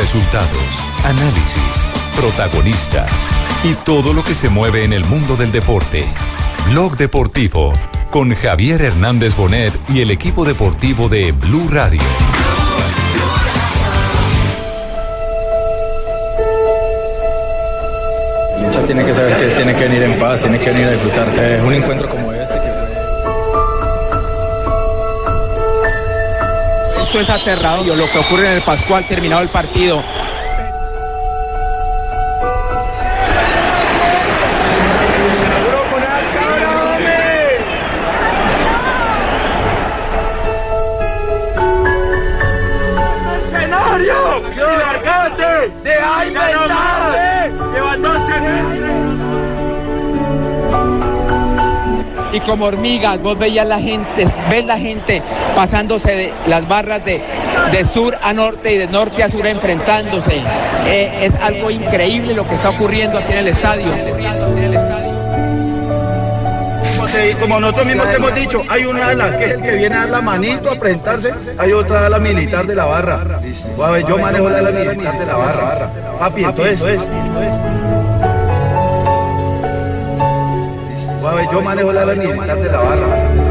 Resultados, análisis, protagonistas y todo lo que se mueve en el mundo del deporte. Blog Deportivo con Javier Hernández Bonet y el equipo deportivo de Blue Radio. Hincha tiene que saber que tiene que venir en paz, tiene que venir a disfrutar. Es un encuentro como este Esto es aterrador, lo que ocurre en el Pascual terminado el partido. Como hormigas, vos veías la gente, ves la gente pasándose de las barras de, de sur a norte y de norte a sur enfrentándose. Eh, es algo increíble lo que está ocurriendo aquí en el estadio. Como, nosotros mismos te hemos dicho, hay una ala que es el que viene a dar la manito a presentarse, hay otra ala militar de la barra. Yo manejo la ala militar de la barra. Papi, entonces, A ver, yo manejo la ala militar de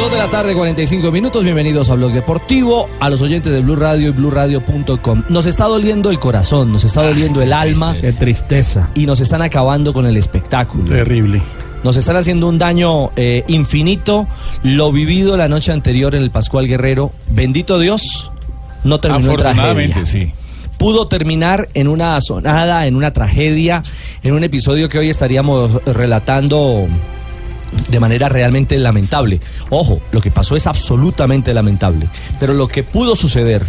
2 de la tarde, 45 minutos. Bienvenidos a Blog Deportivo, a los oyentes de Blue Radio y BlueRadio.com. Nos está doliendo el corazón, nos está doliendo el ah, alma. Qué tristeza. Y nos están acabando con el espectáculo. Terrible. Nos están haciendo un daño eh, infinito. Lo vivido la noche anterior en el Pascual Guerrero, bendito Dios, no terminó Afortunadamente, en tragedia. sí pudo terminar en una sonada, en una tragedia, en un episodio que hoy estaríamos relatando de manera realmente lamentable. Ojo, lo que pasó es absolutamente lamentable, pero lo que pudo suceder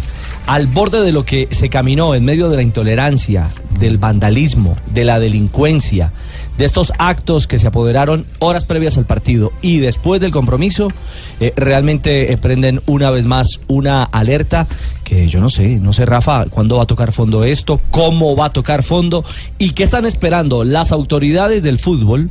al borde de lo que se caminó en medio de la intolerancia, del vandalismo, de la delincuencia, de estos actos que se apoderaron horas previas al partido y después del compromiso, eh, realmente eh, prenden una vez más una alerta que yo no sé, no sé Rafa, cuándo va a tocar fondo esto, cómo va a tocar fondo y qué están esperando las autoridades del fútbol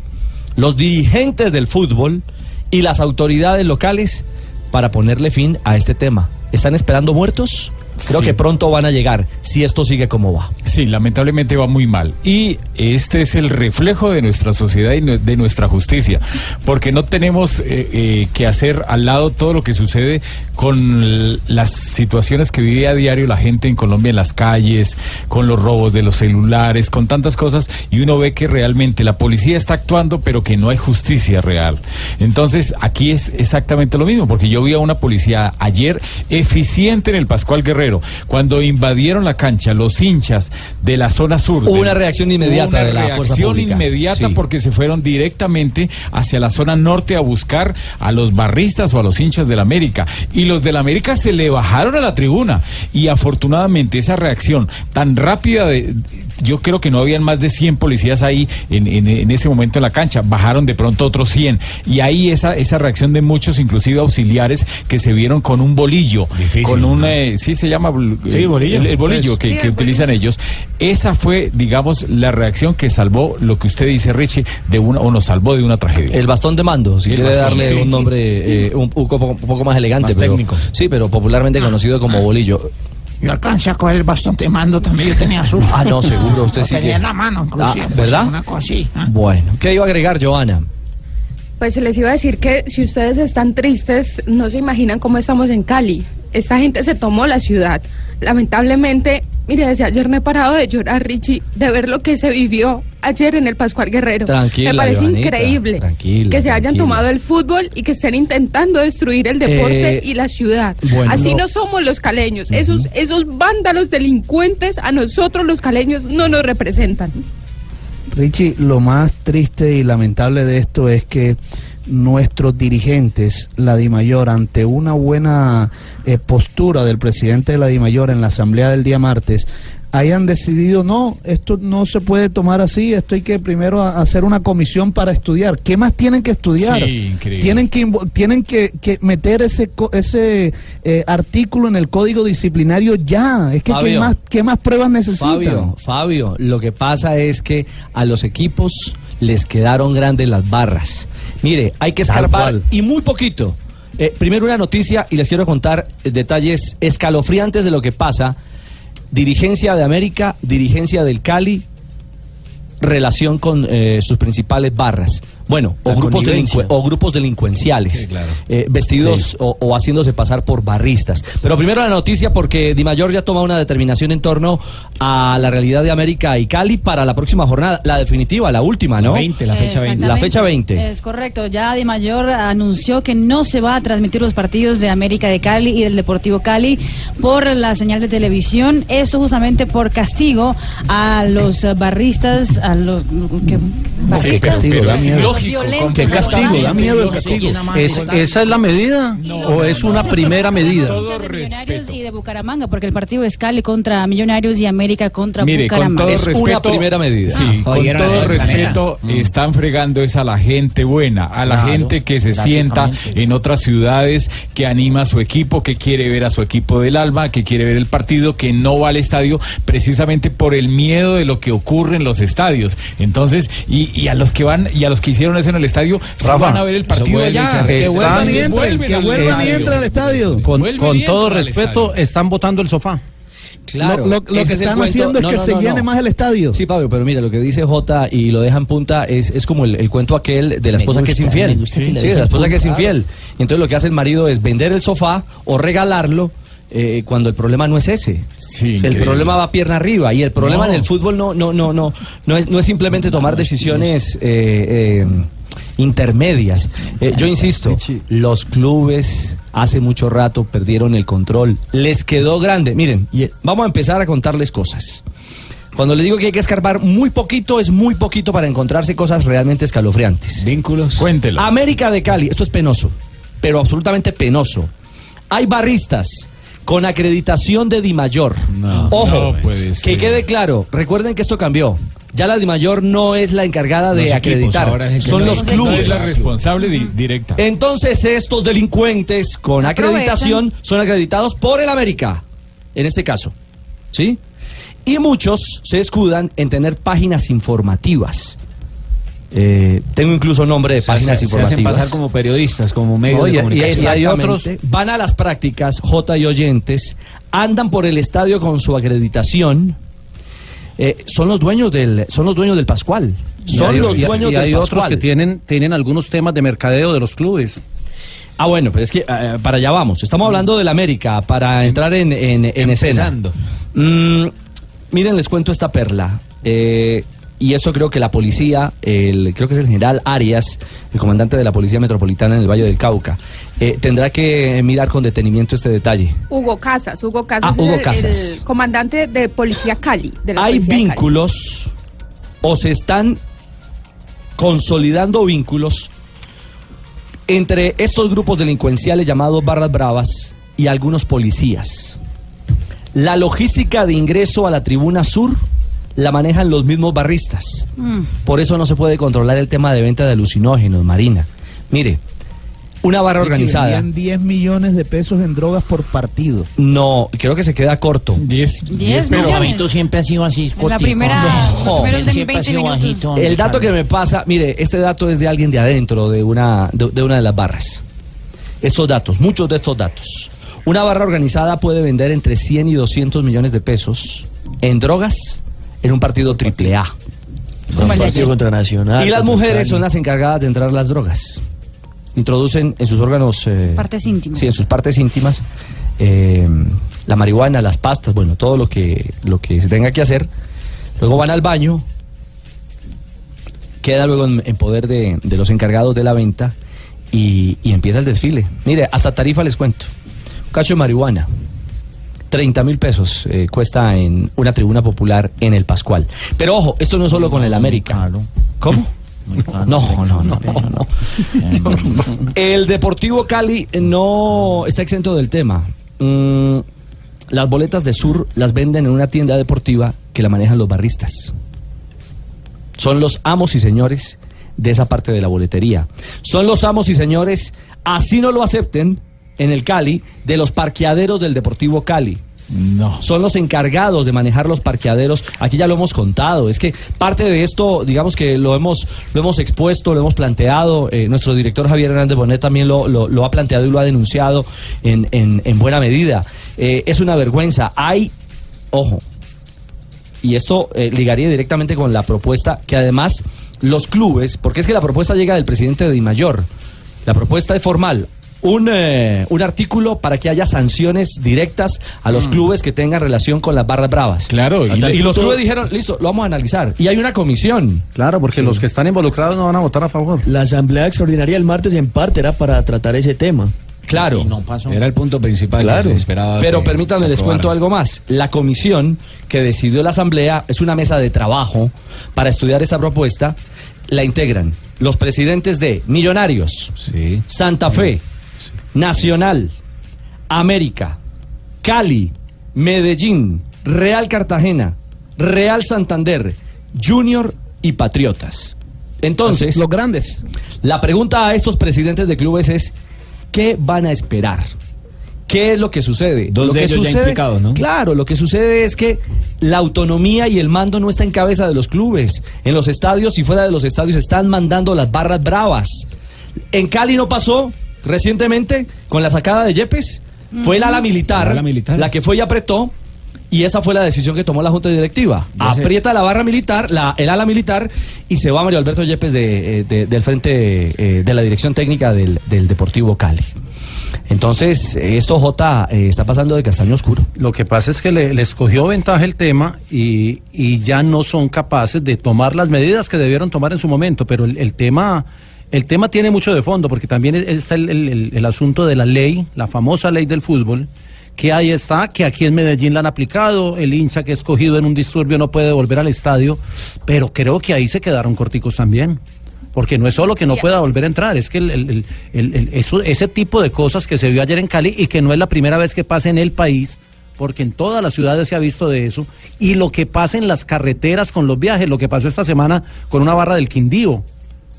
los dirigentes del fútbol y las autoridades locales para ponerle fin a este tema. ¿Están esperando muertos? Creo Sí. que pronto van a llegar, si esto sigue como va. Sí, lamentablemente va muy mal. Y este es el reflejo de nuestra sociedad y de nuestra justicia. Porque no tenemos eh, eh, que hacer al lado todo lo que sucede con las situaciones que vive a diario la gente en Colombia en las calles, con los robos de los celulares, con tantas cosas. Y uno ve que realmente la policía está actuando, pero que no hay justicia real. Entonces, aquí es exactamente lo mismo. Porque yo vi a una policía ayer eficiente en el Pascual Guerrero. Cuando invadieron la cancha los hinchas de la zona sur. Hubo una reacción inmediata una de la fuerza reacción pública. inmediata Sí. porque se fueron directamente hacia la zona norte a buscar a los barristas o a los hinchas del América. Y los del América se le bajaron a la tribuna. Y afortunadamente esa reacción tan rápida de... Yo creo que no habían más de 100 policías ahí en, en- en ese momento en la cancha. Bajaron de pronto otros 100. Y ahí esa, esa reacción de muchos, inclusive auxiliares, que se vieron con un bolillo. con un... eh, sí, se llama... bl- Sí, eh, bolillo. El, el bolillo Pues. que, que utilizan ellos. Esa fue, digamos, la reacción que salvó lo que usted dice, Richie, de una, o nos salvó de una tragedia. El bastón de mando, si El quiere bastón, darle sí, un sí. nombre eh, un, poco, un poco más elegante. Más pero, técnico. Sí, pero popularmente conocido como bolillo. Yo alcancé a coger el bastón de mando también, yo tenía su. Ah, no, seguro, usted Lo sí tenía que- en la mano, inclusive. Ah, pues, ¿verdad? Una cosa así. ¿ah? Bueno, ¿qué iba a agregar, Joana? Pues les iba a decir que si ustedes están tristes, no se imaginan cómo estamos en Cali. Esta gente se tomó la ciudad. Lamentablemente, mire, desde ayer no he parado de llorar, Richie, de ver lo que se vivió ayer en el Pascual Guerrero. Tranquila, Me parece increíble tranquila, que se hayan tomado el fútbol y que estén intentando destruir el deporte Eh, y la ciudad. bueno, Así no- no, somos los caleños. esos, esos vándalos delincuentes a nosotros los caleños no nos representan. Richie, lo más triste y lamentable de esto es que nuestros dirigentes, la DIMAYOR, ante una buena eh, postura del presidente de la DIMAYOR en la asamblea del día martes, hayan decidido, no, esto no se puede tomar así, esto hay que primero hacer una comisión para estudiar. ¿Qué más tienen que estudiar? Sí. Tienen que, tienen que, que meter ese, ese eh, artículo en el código disciplinario ya. Es que ¿qué más, ¿qué más pruebas necesitan? Fabio, Fabio, lo que pasa es que a los equipos les quedaron grandes las barras. Mire, hay que escarbar y muy poquito. Eh, primero una noticia y les quiero contar eh, detalles escalofriantes de lo que pasa. Dirigencia de América, dirigencia del Cali, relación con eh, sus principales barras. Bueno, o La grupos, o grupos delincuenciales, Sí, claro. eh, vestidos Sí. o, o haciéndose pasar por barristas. Pero primero la noticia porque Di Mayor ya toma una determinación en torno a la realidad de América y Cali para la próxima jornada, la definitiva, la última, ¿no? 20, la fecha 20. La fecha 20. Es correcto. Ya Di Mayor anunció que no se va a transmitir los partidos de América de Cali y del Deportivo Cali por la señal de televisión. Esto justamente por castigo a los barristas, a los que, castigo, da es miedo. Ilógico. Violentos, Qué castigo, da miedo el castigo. ¿Es, ¿Esa es la medida? ¿O es una primera medida? Todo hinchas de Millonarios respeto. y de Bucaramanga, porque el partido es Cali contra Millonarios y América contra Mire, con Bucaramanga. todo Es respeto, una primera medida. Sí, Ah. con todo respeto, están fregando es a la gente buena, a la Claro, gente que se sienta en otras ciudades, que anima a su equipo, que quiere ver a su equipo del alma, que quiere ver el partido, que no va al estadio precisamente por el miedo de lo que ocurre en los estadios. Entonces, y, y a los que van y a los que hicieron en el estadio, Rafa, van a ver el partido vuelve allá. Que vuelvan y entren, que al vuelvan y estadio. entren al estadio. Con, todo respeto, estadio. están botando el sofá. Claro, lo lo- lo ese que están haciendo es No, que no, se no, llene no. más el estadio. Sí, Fabio, pero mira, lo que dice Jota y lo deja en punta es, es como el, el cuento aquel de la esposa que es infiel. que sí, de la esposa que es infiel. Y entonces lo que hace el marido es vender el sofá o regalarlo eh, cuando el problema no es ese. Sí, el increíble. problema va pierna arriba y el problema No. en el fútbol no, no, no, no, no es, no es simplemente tomar decisiones eh, eh, intermedias. Eh, yo insisto, los clubes hace mucho rato perdieron el control. Les quedó grande. Miren, vamos a empezar a contarles cosas. Cuando les digo que hay que escarbar muy poquito, es muy poquito para encontrarse cosas realmente escalofriantes. Vínculos. Cuéntelo. América de Cali, esto es penoso, pero absolutamente penoso. Hay barristas con acreditación de Dimayor. Ojo, no puede que ser. quede claro, recuerden que esto cambió. Ya la Dimayor no es la encargada de Los equipos, acreditar, es que son no los es- clubes. no es la responsable di- directa. Entonces estos delincuentes con acreditación son acreditados por el América, en este caso, ¿sí? Y muchos se escudan en tener páginas informativas. Eh, tengo incluso nombre de páginas se, se informativas. hacen pasar como periodistas, como medios No, y- de comunicación. y hay otros van a las prácticas J y oyentes andan por el estadio con su acreditación eh, son los dueños del son los dueños del Pascual son y hay, los y- dueños y del hay otros Pascual que tienen, tienen algunos temas de mercadeo de los clubes. ah bueno pero es que eh, para allá vamos estamos hablando del América para entrar en, en, en escena Empezando. Mm, miren, les cuento esta perla. Eh, y eso creo que la policía, el, creo que es el general Arias, el comandante de la Policía Metropolitana en el Valle del Cauca, eh, tendrá que mirar con detenimiento este detalle. Hugo Casas, Hugo Casas Ah, es Hugo el, Casas. el comandante de Policía Cali. De la Hay Policía de Cali. vínculos o se están consolidando vínculos entre estos grupos delincuenciales llamados barras bravas y algunos policías. La logística de ingreso a la tribuna sur la manejan los mismos barristas. Mm. Por eso no se puede controlar el tema de venta de alucinógenos, Marina. Mire, una barra organizada. vendían 10 millones de pesos en drogas por partido. No, creo que se queda corto. 10 Diez Pero millones. Gabito siempre ha sido así. En la primera, No, los primeros él de siempre ha 20 sido minutos. bajito. El dato que me pasa, mire, este dato es de alguien de adentro, de una, de, de una de las barras. Estos datos, muchos de estos datos. Una barra organizada puede vender entre 100 y 200 millones de pesos en drogas en un partido triple A. Como el de partido contra Nacional. Y las mujeres son las encargadas de entrar las drogas. Introducen en sus órganos... eh, Partes íntimas. Sí, en sus partes íntimas. eh, la marihuana, las pastas, bueno, todo lo que, lo que se tenga que hacer. Luego van al baño. Queda luego en, en poder de, de los encargados de la venta. Y, y empieza el desfile. Mire, hasta tarifa les cuento. Un cacho de marihuana. 30 mil pesos eh, cuesta en una tribuna popular en el Pascual. Pero ojo, esto no es solo con el América. ¿Cómo? No, no, no, no, no. El Deportivo Cali no está exento del tema. Mm, las boletas de Sur las venden en una tienda deportiva que la manejan los barristas. Son los amos y señores de esa parte de la boletería. Son los amos y señores, así no lo acepten en el Cali, de los parqueaderos del Deportivo Cali. No. Son los encargados de manejar los parqueaderos. Aquí ya lo hemos contado. Es que parte de esto, digamos que lo hemos, lo hemos expuesto, lo hemos planteado. eh, nuestro director Javier Hernández Bonet también lo, lo- lo ha planteado y lo ha denunciado en, en- en buena medida. Eh, es una vergüenza. Hay, ojo, y esto eh, ligaría directamente con la propuesta que además los clubes, porque es que la propuesta llega del presidente de Dimayor, la propuesta es formal. Un, eh, un artículo para que haya sanciones directas a los clubes que tengan relación con las barras bravas. Claro, y, y- los clubes dijeron, listo, lo vamos a analizar. Y hay una comisión. Claro, porque los que están involucrados no van a votar a favor. La asamblea extraordinaria el martes en parte era para tratar ese tema. Claro. Era el punto principal Claro. que se esperaba. Pero que permítanme, se les cuento algo más. La comisión que decidió la Asamblea es una mesa de trabajo para estudiar esta propuesta. La integran los presidentes de Millonarios, Santa Fe, Nacional, América, Cali, Medellín, Real Cartagena, Real Santander, Junior y Patriotas. Entonces, Los grandes. la pregunta a estos presidentes de clubes es, ¿qué van a esperar? ¿Qué es lo que sucede? Dos lo de que ellos ya sucede, implicados, ¿no? Claro, lo que sucede es que la autonomía y el mando no está en cabeza de los clubes. En los estadios y fuera de los estadios están mandando las barras bravas. En Cali no pasó recientemente con la sacada de Yepes. Fue el ala militar, El ala militar. la que fue y apretó. Y esa fue la decisión que tomó la Junta Directiva. Ya sé. Aprieta la barra militar, la, el ala militar, y se va Mario Alberto Yepes de, eh, de- del frente eh, de la dirección técnica del, del Deportivo Cali. Entonces, eh, esto J eh, está pasando de castaño oscuro. Lo que pasa es que le, les cogió ventaja el tema y, y ya no son capaces de tomar las medidas que debieron tomar en su momento, pero el, el tema... El tema tiene mucho de fondo, porque también está el, el- el- el asunto de la ley, la famosa ley del fútbol, que ahí está, que aquí en Medellín la han aplicado, el hincha que es cogido en un disturbio no puede volver al estadio, pero creo que ahí se quedaron corticos también. Porque no es solo que no pueda volver a entrar, es que el- eso- ese tipo de cosas que se vio ayer en Cali y que no es la primera vez que pasa en el país, porque en todas las ciudades se ha visto de eso, y lo que pasa en las carreteras con los viajes, lo que pasó esta semana con una barra del Quindío,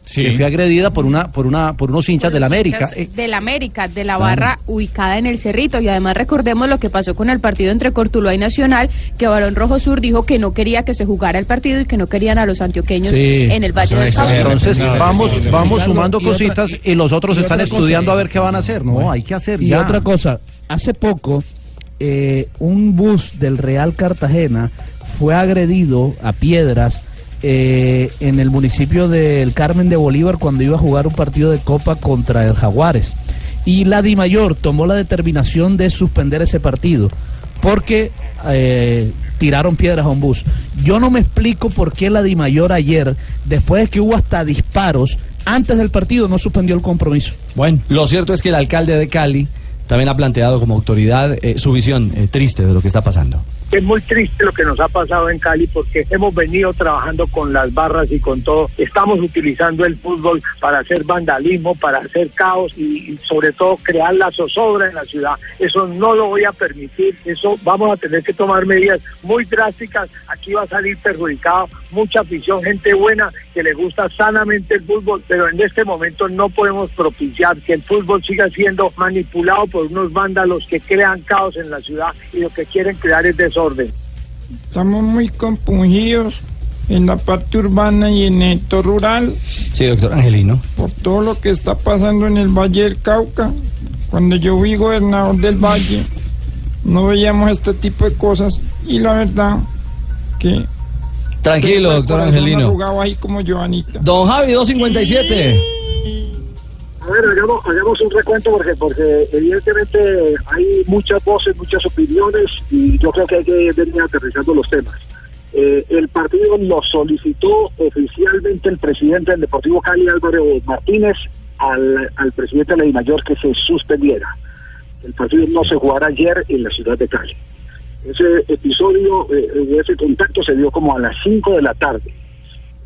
que fue agredida por una por una por unos hinchas Por del los América. hinchas Eh, Del América, de la barra ubicada en el Cerrito. Y además recordemos lo que pasó con el partido entre Cortuluá y Nacional, que Barón Rojo Sur dijo que no quería que se jugara el partido y que no querían a los antioqueños Sí. en el Valle del Cauca. Entonces vamos vamos sumando Y otra- cositas y los otros y están cosa. estudiando a ver qué van a hacer. No, hay que hacer Y ya. otra cosa, hace poco eh, un bus del Real Cartagena fue agredido a piedras eh, en el municipio del Carmen de Bolívar cuando iba a jugar un partido de Copa contra el Jaguares. Y la Dimayor tomó la determinación de suspender ese partido porque eh, tiraron piedras a un bus. Yo no me explico por qué la Dimayor ayer, después de que hubo hasta disparos, antes del partido no suspendió el compromiso. Bueno, lo cierto es que el alcalde de Cali también ha planteado como autoridad eh, su visión eh, triste de lo que está pasando. Es muy triste lo que nos ha pasado en Cali porque hemos venido trabajando con las barras y con todo. Estamos utilizando el fútbol para hacer vandalismo, para hacer caos y, sobre todo crear la zozobra en la ciudad. Eso no lo voy a permitir. Eso vamos a tener que tomar medidas muy drásticas. Aquí va a salir perjudicado mucha afición, gente buena que le gusta sanamente el fútbol, pero en este momento no podemos propiciar que el fútbol siga siendo manipulado por unos vándalos que crean caos en la ciudad y lo que quieren crear es desorden. Estamos muy compungidos en la parte urbana y en el sector rural Sí, doctor Angelino. por todo lo que está pasando en el Valle del Cauca. Cuando yo fui gobernador del Valle, no veíamos este tipo de cosas y la verdad que... Tranquilo, doctor Angelino. ahí como Joanita. Don Javi, 257. A ver, hagamos, hagamos un recuento porque, evidentemente hay muchas voces, muchas opiniones y yo creo que hay que venir aterrizando los temas. Eh, el partido lo solicitó oficialmente el presidente del Deportivo Cali, Álvaro Martínez, al, al presidente de la DIMAYOR que se suspendiera. El partido no se jugará ayer en la ciudad de Cali. Ese episodio, eh, ese contacto se dio como a las 5 de la tarde.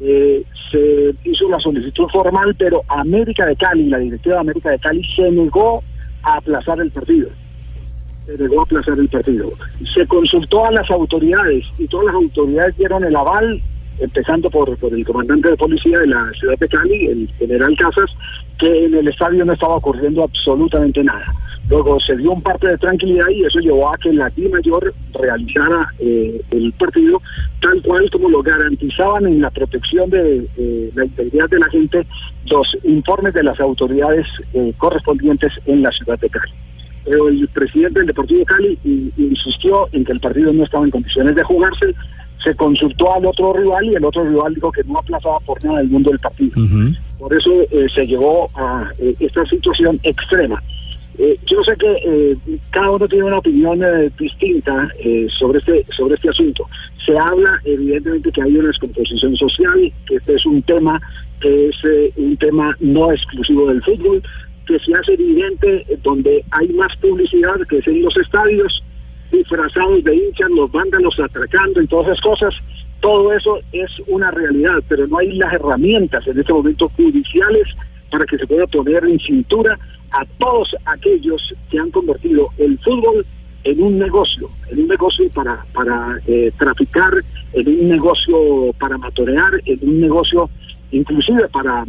Eh, se hizo una solicitud formal, pero América de Cali, la directiva de América de Cali, se negó a aplazar el partido. Se negó a aplazar el partido. Se consultó a las autoridades y todas las autoridades dieron el aval, empezando por, por el comandante de policía de la ciudad de Cali, el general Casas, que en el estadio no estaba ocurriendo absolutamente nada. Luego se dio un parte de tranquilidad y eso llevó a que la Di Mayor realizara eh, el partido tal cual como lo garantizaban en la protección de eh, la integridad de la gente los informes de las autoridades eh, correspondientes en la ciudad de Cali. Pero el presidente del Deportivo Cali insistió en que el partido no estaba en condiciones de jugarse, se consultó al otro rival y el otro rival dijo que no aplazaba por nada el mundo del partido. Por eso se llegó a esta situación extrema. Eh, yo sé que eh, cada uno tiene una opinión eh, distinta sobre este sobre este asunto. Se habla evidentemente que hay una descomposición social, que este es un tema que es un tema no exclusivo del fútbol, que se hace evidente donde hay más publicidad, que es en los estadios, disfrazados de hinchas, los vándalos atracando y todas esas cosas. Todo eso es una realidad, pero no hay las herramientas en este momento judiciales para que se pueda poner en cintura a todos aquellos que han convertido el fútbol en un negocio, en un negocio para, para eh, traficar, en un negocio para matorear, en un negocio inclusive para,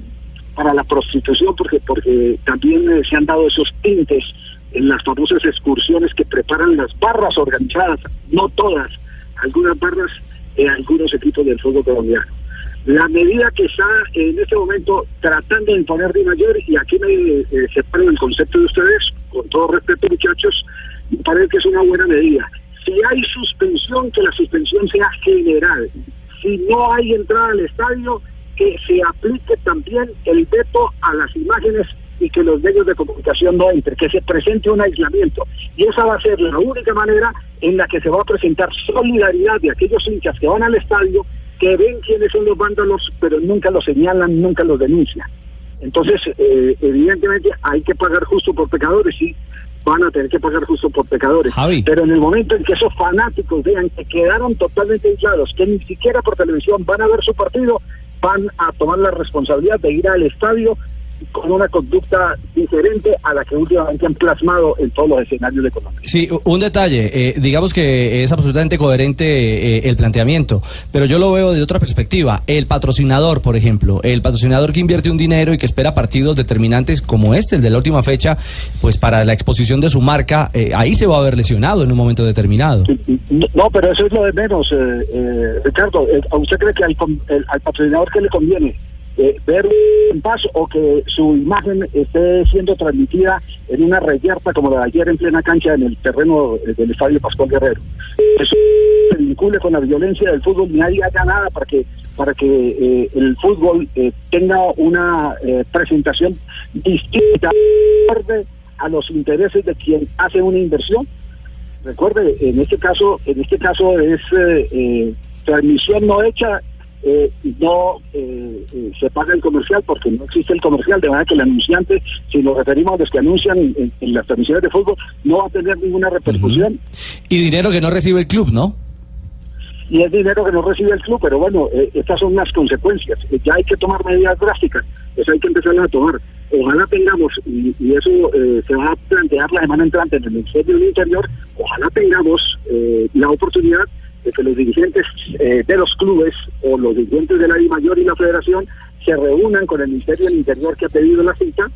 para la prostitución, porque, porque también eh, se han dado esos tintes en las famosas excursiones que preparan las barras organizadas, no todas, algunas barras en algunos equipos del fútbol colombiano. La medida que está en este momento tratando de imponer Di Mayor, y aquí me eh, separo el concepto de ustedes, con todo respeto muchachos, me parece que es una buena medida. Si hay suspensión, que la suspensión sea general. Si no hay entrada al estadio, que se aplique también el veto a las imágenes y que los medios de comunicación no entren, que se presente un aislamiento. Y esa va a ser la única manera en la que se va a presentar solidaridad de aquellos hinchas que van al estadio, que ven quiénes son los vándalos, pero nunca los señalan, nunca los denuncian. Entonces, eh, evidentemente hay que pagar justo por pecadores, sí, van a tener que pagar justo por pecadores. Javi. Pero en el momento en que esos fanáticos vean que quedaron totalmente aislados, que ni siquiera por televisión van a ver su partido, van a tomar la responsabilidad de ir al estadio con una conducta diferente a la que últimamente han plasmado en todos los escenarios de Colombia. Sí, un detalle, eh, digamos que es absolutamente coherente eh, el planteamiento, pero yo lo veo de otra perspectiva. El patrocinador, por ejemplo, el patrocinador que invierte un dinero y que espera partidos determinantes como este, el de la última fecha, pues para la exposición de su marca, eh, ahí se va a ver lesionado en un momento determinado. No, pero eso es lo de menos, eh, eh, Ricardo. ¿A usted cree que al, el- al patrocinador que le conviene eh, ver en paz o que su imagen esté siendo transmitida en una reyerta como la de ayer en plena cancha en el terreno eh, del Estadio Pascual Guerrero? Eso se vincule con la violencia del fútbol, ni ahí haga nada para que para que eh, el fútbol eh, tenga una eh, presentación distinta a los intereses de quien hace una inversión recuerde en este caso en este caso es eh, transmisión no hecha eh, no eh, eh, se paga el comercial porque no existe el comercial de manera que el anunciante si nos referimos a los que anuncian en, en las transmisiones de fútbol no va a tener ninguna repercusión Y dinero que no recibe el club, ¿no? y es dinero que no recibe el club, pero bueno, eh, estas son las consecuencias. Eh, ya hay que tomar medidas drásticas, eso hay que empezar a tomar. Ojalá tengamos, y, y eso eh, se va a plantear la semana entrante en el Ministerio del Interior, ojalá tengamos eh, la oportunidad que los dirigentes eh, de los clubes o los dirigentes de la Mayor y la Federación se reúnan con el Ministerio del Interior que ha pedido la cita,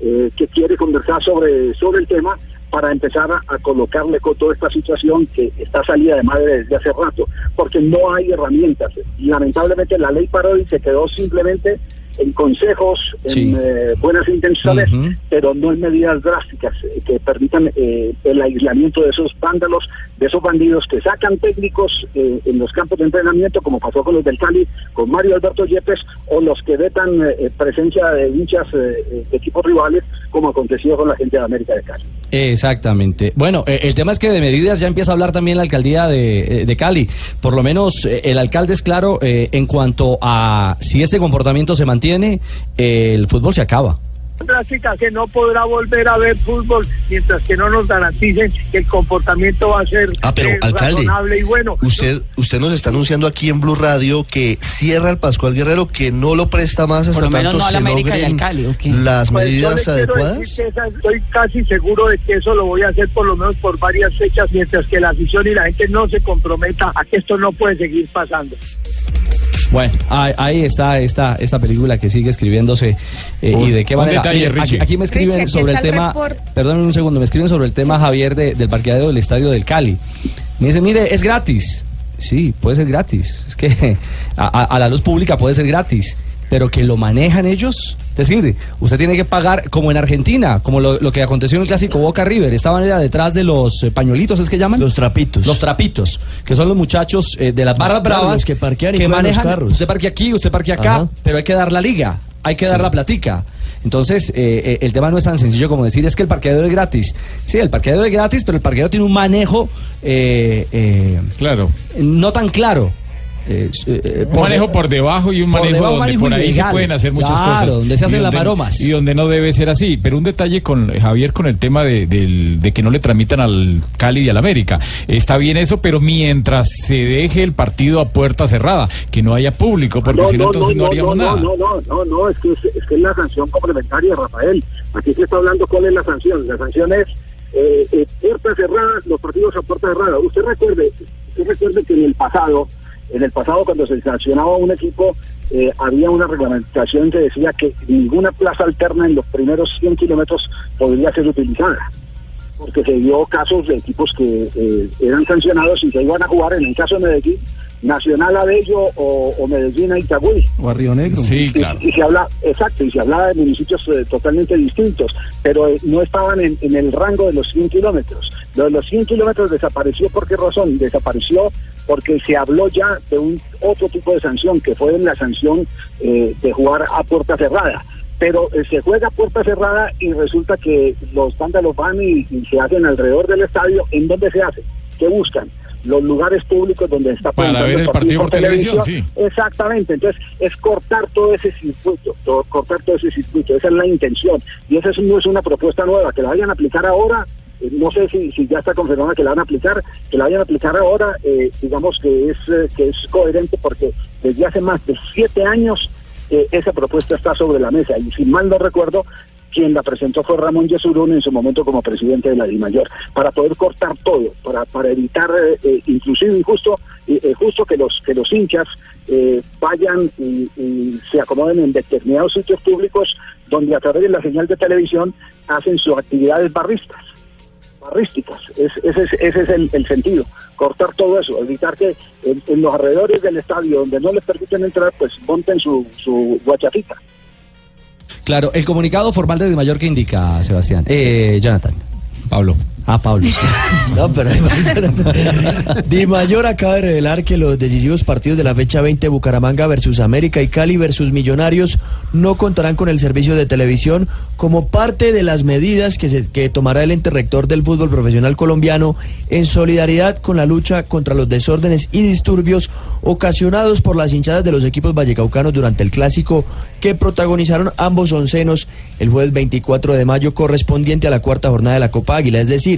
eh, que quiere conversar sobre, sobre el tema para empezar a, a colocarle con toda esta situación que está salida de madre desde hace rato, porque no hay herramientas. Lamentablemente la ley Parodi se quedó simplemente en consejos, Sí. en eh, buenas intenciones, pero no en medidas drásticas eh, que permitan eh, el aislamiento de esos vándalos, de esos bandidos que sacan técnicos eh, en los campos de entrenamiento, como pasó con los del Cali, con Mario Alberto Yepes, o los que vetan eh, eh, presencia de hinchas de equipos rivales, como aconteció con la gente de América de Cali. Exactamente. Bueno, el tema es que de medidas ya empieza a hablar también la alcaldía de, de Cali. Por lo menos el alcalde es claro en cuanto a si este comportamiento se mantiene, eh, el fútbol se acaba. drástica que no podrá volver a ver fútbol mientras que no nos garanticen que el comportamiento va a ser Ah, pero, eh, alcalde, razonable y bueno. Usted, usted nos está anunciando aquí en Blue Radio que cierra el Pascual Guerrero, que no lo presta más hasta tanto no se América y al logren Cali, ¿o qué? las Pues, yo medidas quiero adecuadas. decir que esa- estoy casi seguro de que eso lo voy a hacer por lo menos por varias fechas, mientras que la afición y la gente no se comprometa a que esto no puede seguir pasando. Bueno, ahí, ahí está esta, esta película que sigue escribiéndose eh, y de qué manera. detalle, Mire, aquí, aquí me escriben Richie, sobre el tema. report. Perdón un segundo, me escriben sobre el tema Javier de- del parqueadero del estadio del Cali. Me dice, mire, es gratis. Sí, puede ser gratis. Es que a, a- a la luz pública puede ser gratis, pero que lo manejan ellos. Es decir, usted tiene que pagar como en Argentina, como lo, lo que aconteció en el clásico Boca River. Estaban era detrás de los eh, pañuelitos, ¿es que llaman? Los trapitos. Los trapitos, que son los muchachos eh, de las barras bravas los que parquean y juegan los manejan. carros. Usted parquea aquí, usted parquea acá, Ajá. pero hay que dar la liga, hay que dar la platica. Entonces, eh, eh, el tema no es tan sencillo como decir es que el parqueadero es gratis. Sí, el parqueadero es gratis, pero el parqueadero tiene un manejo eh, claro. no tan claro. Eh, eh, Un manejo por debajo y un por manejo debajo, donde manejo por ahí ilegal. se pueden hacer muchas Claro, cosas. donde se hacen las maromas. Y donde no debe ser así. Pero un detalle con Javier con el tema de, del- de que no le tramitan al Cali y al América. Está bien eso, pero mientras se deje el partido a puerta cerrada, que no haya público, porque si no, entonces no, haríamos no, nada. No, no, no, no, es que es, es que es la sanción complementaria, Rafael. Aquí se está hablando cuál es la sanción. La sanción es eh, eh, puertas cerradas, los partidos a puerta cerrada. Usted recuerde, usted recuerde que en el pasado, en el pasado cuando se sancionaba un equipo, eh, había una reglamentación que decía que ninguna plaza alterna en los primeros 100 kilómetros podría ser utilizada porque se dio casos de equipos que eh, eran sancionados y se iban a jugar, en el caso de Medellín, Nacional a Bello o, o Medellín a Itagüí. O a Río Negro. Sí, Y, y se habla, exacto, y se hablaba de municipios eh, totalmente distintos, pero eh, no estaban en, en el rango de los 100 kilómetros. Lo de los 100 kilómetros desapareció, ¿por qué razón? Desapareció porque se habló ya de un otro tipo de sanción, que fue la sanción eh, de jugar a puerta cerrada. Pero eh, se juega a puerta cerrada y resulta que los vándalos van y, y se hacen alrededor del estadio. ¿En dónde se hace? ¿Qué buscan? Los lugares públicos donde está Para ver el partido por televisión, sí. Exactamente, entonces es cortar todo ese circuito, to- cortar todo ese circuito, esa es la intención. Y esa es- no es una propuesta nueva, que la vayan a aplicar ahora, no sé si, ya está confirmada que la van a aplicar, que la vayan a aplicar ahora, eh, digamos que es, eh, que es coherente porque desde hace más de siete años eh, esa propuesta está sobre la mesa. Y si mal no recuerdo, quien la presentó fue Ramón Yesurún en su momento como presidente de la DIMAYOR, para poder cortar todo, para, para evitar inclusive injusto, justo que los que los hinchas vayan y se acomoden en determinados sitios públicos donde a través de la señal de televisión hacen sus actividades barristas barrísticas. Es- ese es, ese es el, el sentido, cortar todo eso, evitar que en, en los alrededores del estadio donde no les permiten entrar, pues monten su, su guachafita. Claro, el comunicado formal de Di Mayor que indica, Sebastián. Eh, Jonathan. Pablo. Ah, Pablo. No, pero. Di Mayor acaba de revelar que los decisivos partidos de la fecha 20 Bucaramanga versus América y Cali versus Millonarios no contarán con el servicio de televisión como parte de las medidas que, se, que tomará el ente rector del fútbol profesional colombiano en solidaridad con la lucha contra los desórdenes y disturbios ocasionados por las hinchadas de los equipos vallecaucanos durante el clásico que protagonizaron ambos oncenos el jueves 24 de mayo correspondiente a la cuarta jornada de la Copa Águila, es decir,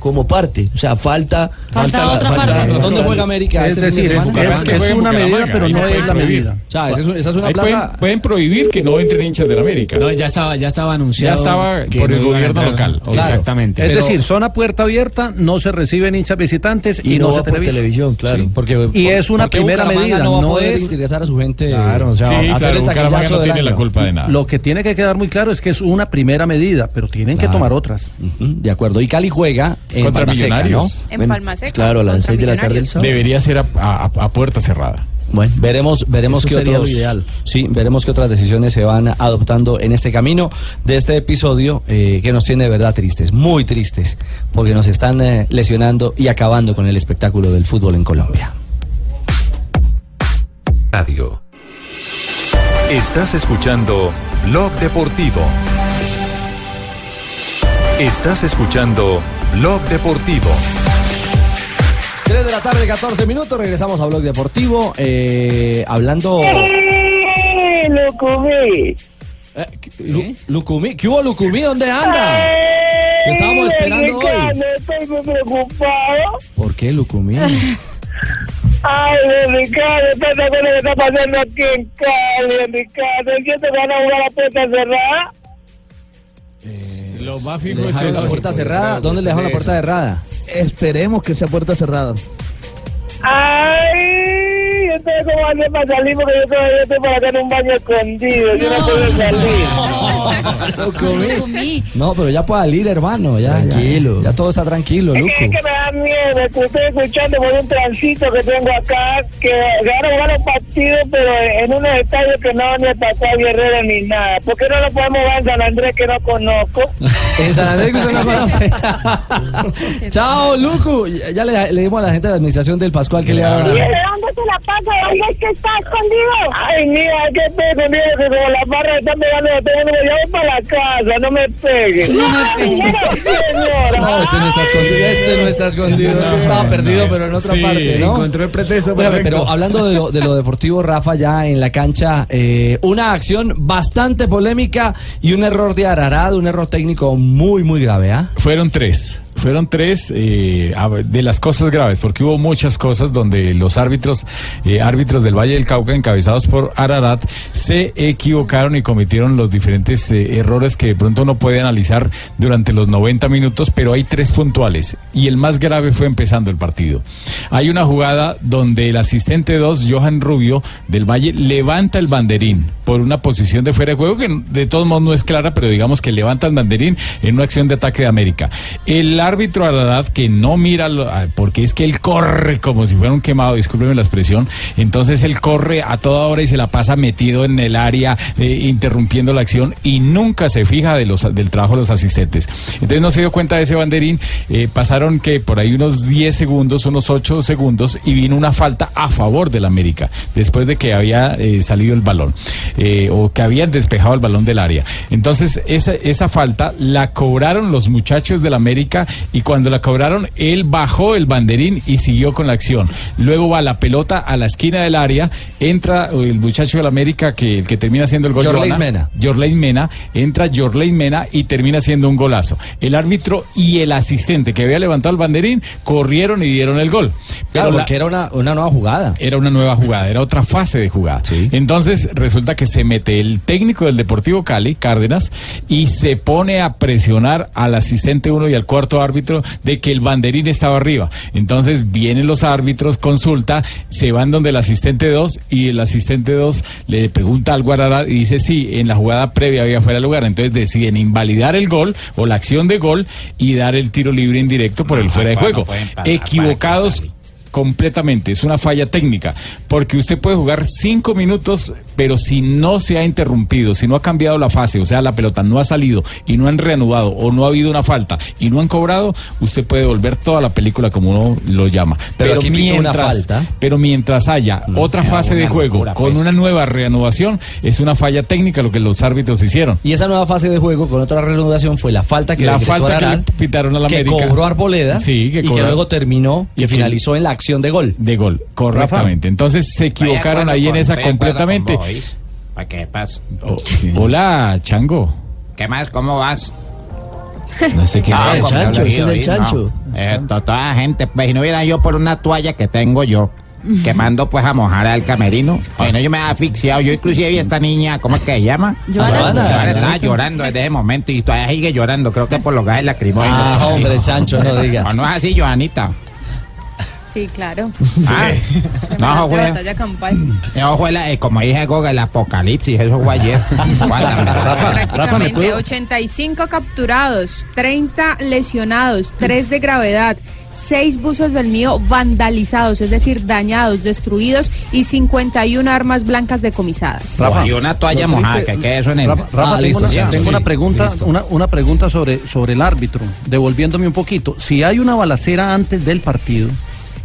como parte, o sea, falta Falta otra parte. ¿Dónde juega América Es este decir, es- es- es una medida, pero no es la medida. O sea, esa es, un- esa es una plaza... pueden, pueden prohibir que no entren hinchas del América. No, ya estaba, ya estaba ya anunciado. estaba que por el no gobierno local. Claro. Exactamente. Es Pero- decir, zona puerta abierta, no se reciben hinchas visitantes y, y no no, se por televisa. televisión, claro. Sí, porque, Y es una porque primera medida, no es- ingresar a su gente. Claro, o sea, Sí, hacer claro, el no tiene la culpa de nada. Lo que tiene que quedar muy claro es que es una primera medida, pero tienen que tomar otras. De acuerdo. Y Cali juega en Contra Palma Seca, Millonarios. En Bueno, Palma Seca. Claro, a las contra 6 de la tarde del Millonarios. sábado. Debería ser a, a- a puerta cerrada. Bueno, veremos, veremos qué otros, ideal. sí, veremos qué otras decisiones se van adoptando en este camino de este episodio eh, que nos tiene de verdad tristes, muy tristes, porque nos están eh, lesionando y acabando con el espectáculo del fútbol en Colombia. Radio. Estás escuchando Blog Deportivo. Estás escuchando Blog Deportivo. 3 de la tarde, 14 minutos, regresamos a Blog Deportivo, eh, hablando... ¡Lo comí! Lu- Lucumí, ¿qué hubo Lucumí? ¿Dónde anda? Te estábamos esperando hoy. Estoy muy preocupado. ¿Por qué Lucumí? Ay, Ricardo, ¿estás de acuerdo que está pasando aquí en Cali, Ricardo? ¿En qué te van a jugar a puerta cerrada? Lo más ¿Le dejaron la puerta cerrada? ¿Dónde le dejaron la puerta cerrada? Esperemos que sea puerta cerrada. Ay, cómo para salir porque yo todavía estoy para acá en un baño escondido, yo no puedo salir. No, pero ya puede salir, hermano. Ya, tranquilo. Ya, todo está tranquilo, Es Luco. que, es que me da miedo, que estoy escuchando por un transito que tengo acá, que van a jugar un partido, pero en unos estadios que no van ni a pasar Guerrero ni nada. ¿Por qué no lo podemos jugar en San Andrés que no conozco? En San Andrés que usted no conoce. Chao, Lucu. Ya ya le, le dimos a la gente de la administración del Pascual que le haga ¿Y de dónde se la pasa? ¿Dónde es que está escondido? Ay, mira, que estoy escondido, que como las barras están pegando ya voy para la casa, no me peguen. No me peguen. señora. No, este no está escondido, este no está escondido, este estaba perdido, pero en otra Sí, parte, ¿no? encontró el pretexto perfecto. pero hablando de lo, de lo deportivo, Rafa, ya en la cancha, eh, una acción bastante polémica y un error de Ararad, un error técnico muy, muy grave, ¿ah? Fueron tres. Fueron tres eh, de las cosas graves, porque hubo muchas cosas donde los árbitros, eh, árbitros del Valle del Cauca, encabezados por Ararat, se equivocaron y cometieron los diferentes eh, errores que de pronto uno puede analizar durante los 90 minutos, pero hay tres puntuales. Y el más grave fue empezando el partido. Hay una jugada donde el asistente 2, Johan Rubio, del Valle, levanta el banderín por una posición de fuera de juego que de todos modos no es clara, pero digamos que levanta el banderín en una acción de ataque de América. El árbitro Ararat que no mira, ah, porque es que él corre como si fuera un quemado, discúlpeme la expresión, entonces él corre a toda hora y se la pasa metido en el área, eh, interrumpiendo la acción y nunca se fija de los, del trabajo de los asistentes. Entonces no se dio cuenta de ese banderín, eh, pasaron que por ahí unos 10 segundos, unos 8 segundos y vino una falta a favor del América, después de que había eh, salido el balón eh, o que habían despejado el balón del área. Entonces esa, esa falta la cobraron los muchachos del América y cuando la cobraron él bajó el banderín y siguió con la acción. Luego va la pelota a la esquina del área, entra el muchacho del América que, el que termina haciendo el gol. Jorleis Joana, Mena. Jorlein Mena, entra Jorlein Mena y termina haciendo un golazo. El árbitro y el asistente que había levantado el banderín corrieron y dieron el gol. Claro, la- porque era una, una nueva jugada. era una nueva jugada, era otra fase de jugada. Entonces resulta que se mete el técnico del Deportivo Cali, Cárdenas, y se pone a presionar al asistente uno y al cuarto árbitro de que el banderín estaba arriba. Entonces vienen los árbitros, consulta, se van donde el asistente 2 y el asistente 2 le pregunta al Guarará y dice sí, en la jugada previa había fuera de lugar. Entonces deciden invalidar el gol o la acción de gol y dar el tiro libre indirecto por el fuera de no juego. Equivocados completamente, es una falla técnica, porque usted puede jugar cinco minutos, pero si no se ha interrumpido, si no ha cambiado la fase, o sea, la pelota no ha salido y no han reanudado o no ha habido una falta y no han cobrado, usted puede volver toda la película como uno lo llama. Pero mientras, falta. pero mientras haya otra fase de juego locura, con pues. una nueva reanudación, es una falla técnica lo que los árbitros hicieron. Y esa nueva fase de juego con otra reanudación fue la falta que la falta que le pitaron a la que América. cobró Arboleda sí, que y que luego terminó y y que- finalizó en la acción de gol. De gol, correctamente. Entonces se equivocaron ahí en esa completamente. ¿Para qué pasa? Oh, Hola, Chango. ¿Qué más? ¿Cómo vas? No sé qué Ah, es. Chancho, es el Chancho. no. Eh, to- toda la gente, pues, si no hubiera yo por una toalla que tengo yo, que mando pues a mojar al camerino. Bueno, yo me he asfixiado. Yo inclusive vi a esta niña, ¿cómo es que se llama? Joana. Estaba llorando desde ese momento y todavía sigue llorando. Creo que por los gajes lacrimógenos. Ah, hombre, Chancho, no diga. No, no es así, Joanita. Sí, claro. Ah, no, De güey. batalla campal. Eso fue, la- eh, como dije, Goga, el apocalipsis. Eso fue ayer. Prácticamente 85 capturados, 30 lesionados, 3 de gravedad, 6 buses del mío vandalizados, es decir, dañados, destruidos y 51 armas blancas decomisadas. Rafa, y una toalla mojada, que quede eso en el... Rafa, Rafa, Ah, tengo, listo, una, ya. tengo Sí, una pregunta, una, una pregunta sobre, sobre el árbitro, devolviéndome un poquito. Si hay una balacera antes del partido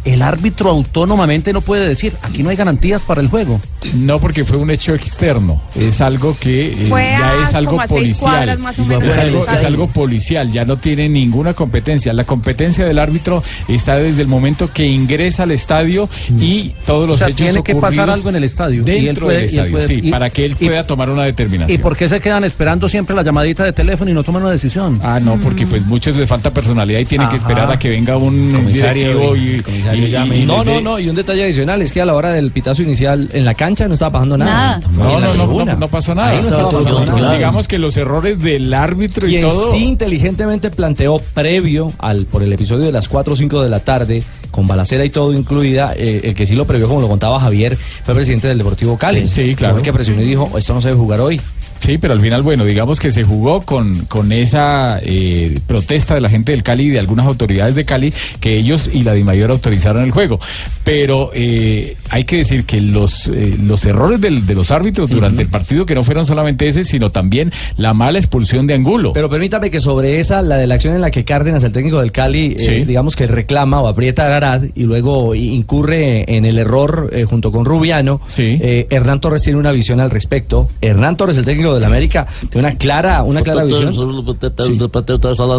el árbitro autónomamente no puede decir, aquí no hay garantías para el juego. No, porque fue un hecho externo. Es algo que eh, Fue ya a es algo policial. cuadras más o menos Es algo, estadio. es algo policial, ya no tiene ninguna competencia. La competencia del árbitro está desde el momento que ingresa al estadio y todos los O sea, hechos tiene que pasar algo en el estadio. Y él Dentro puede- del y él estadio, puede- sí, y- para que él y- pueda tomar una determinación. ¿Y por qué se quedan esperando siempre la llamadita de teléfono y no toman una decisión? Ah, no, porque pues muchos les falta personalidad y tienen que esperar a que venga un Comisario directivo y- comisario y- y no, no, no, y un detalle adicional es que a la hora del pitazo inicial en la cancha no estaba pasando nada. No, no, no, no, no pasó nada. Ahí no estaba todo pasando controlado. nada. Digamos que los errores del árbitro y todo. sí inteligentemente planteó previo al por el episodio de las 4 o 5 de la tarde, con balacera y todo incluida, eh, el que sí lo previó, como lo contaba Javier, fue el presidente del Deportivo Cali. Sí, sí, claro. Que presionó y dijo, esto no se debe jugar hoy. Sí, pero al final, bueno, digamos que se jugó con, con esa eh, protesta de la gente del Cali y de algunas autoridades de Cali que ellos y la DIMAYOR autorizaron el juego. Pero eh, hay que decir que los, eh, los errores del- de los árbitros durante el partido, que no fueron solamente ese, sino también la mala expulsión de Angulo. Pero permítame que sobre esa, la de la acción en la que Cárdenas, el técnico del Cali, eh, Sí. digamos que reclama o aprieta a Arad y luego incurre en el error junto con Rubiano, eh, Hernán Torres tiene una visión al respecto. Hernán Torres, el técnico del América, tiene una clara, una clara visión.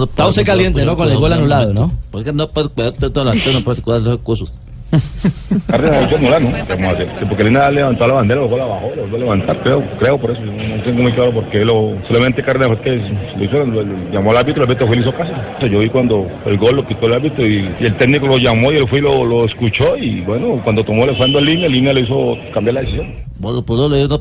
Está usted caliente, ¿no? Con el gol anulado, ¿no? Porque no las no puedes cuidar los recursos. Cárdenas ha dicho anular, ¿no? ¿Qué vamos a hacer? Que Porque Lina levantó la bandera, luego la bajó, la volvió a levantar, creo, creo por eso. No tengo muy claro porque lo, solamente Cárdenas fue que lo hizo, lo- lo llamó al árbitro, el árbitro fue y le hizo caso. Entonces, yo vi cuando el gol lo quitó el árbitro y, y el técnico lo llamó y él fue y lo, lo escuchó y bueno, cuando tomó el fondo en línea, línea le hizo cambiar la decisión. Bueno, pues no le no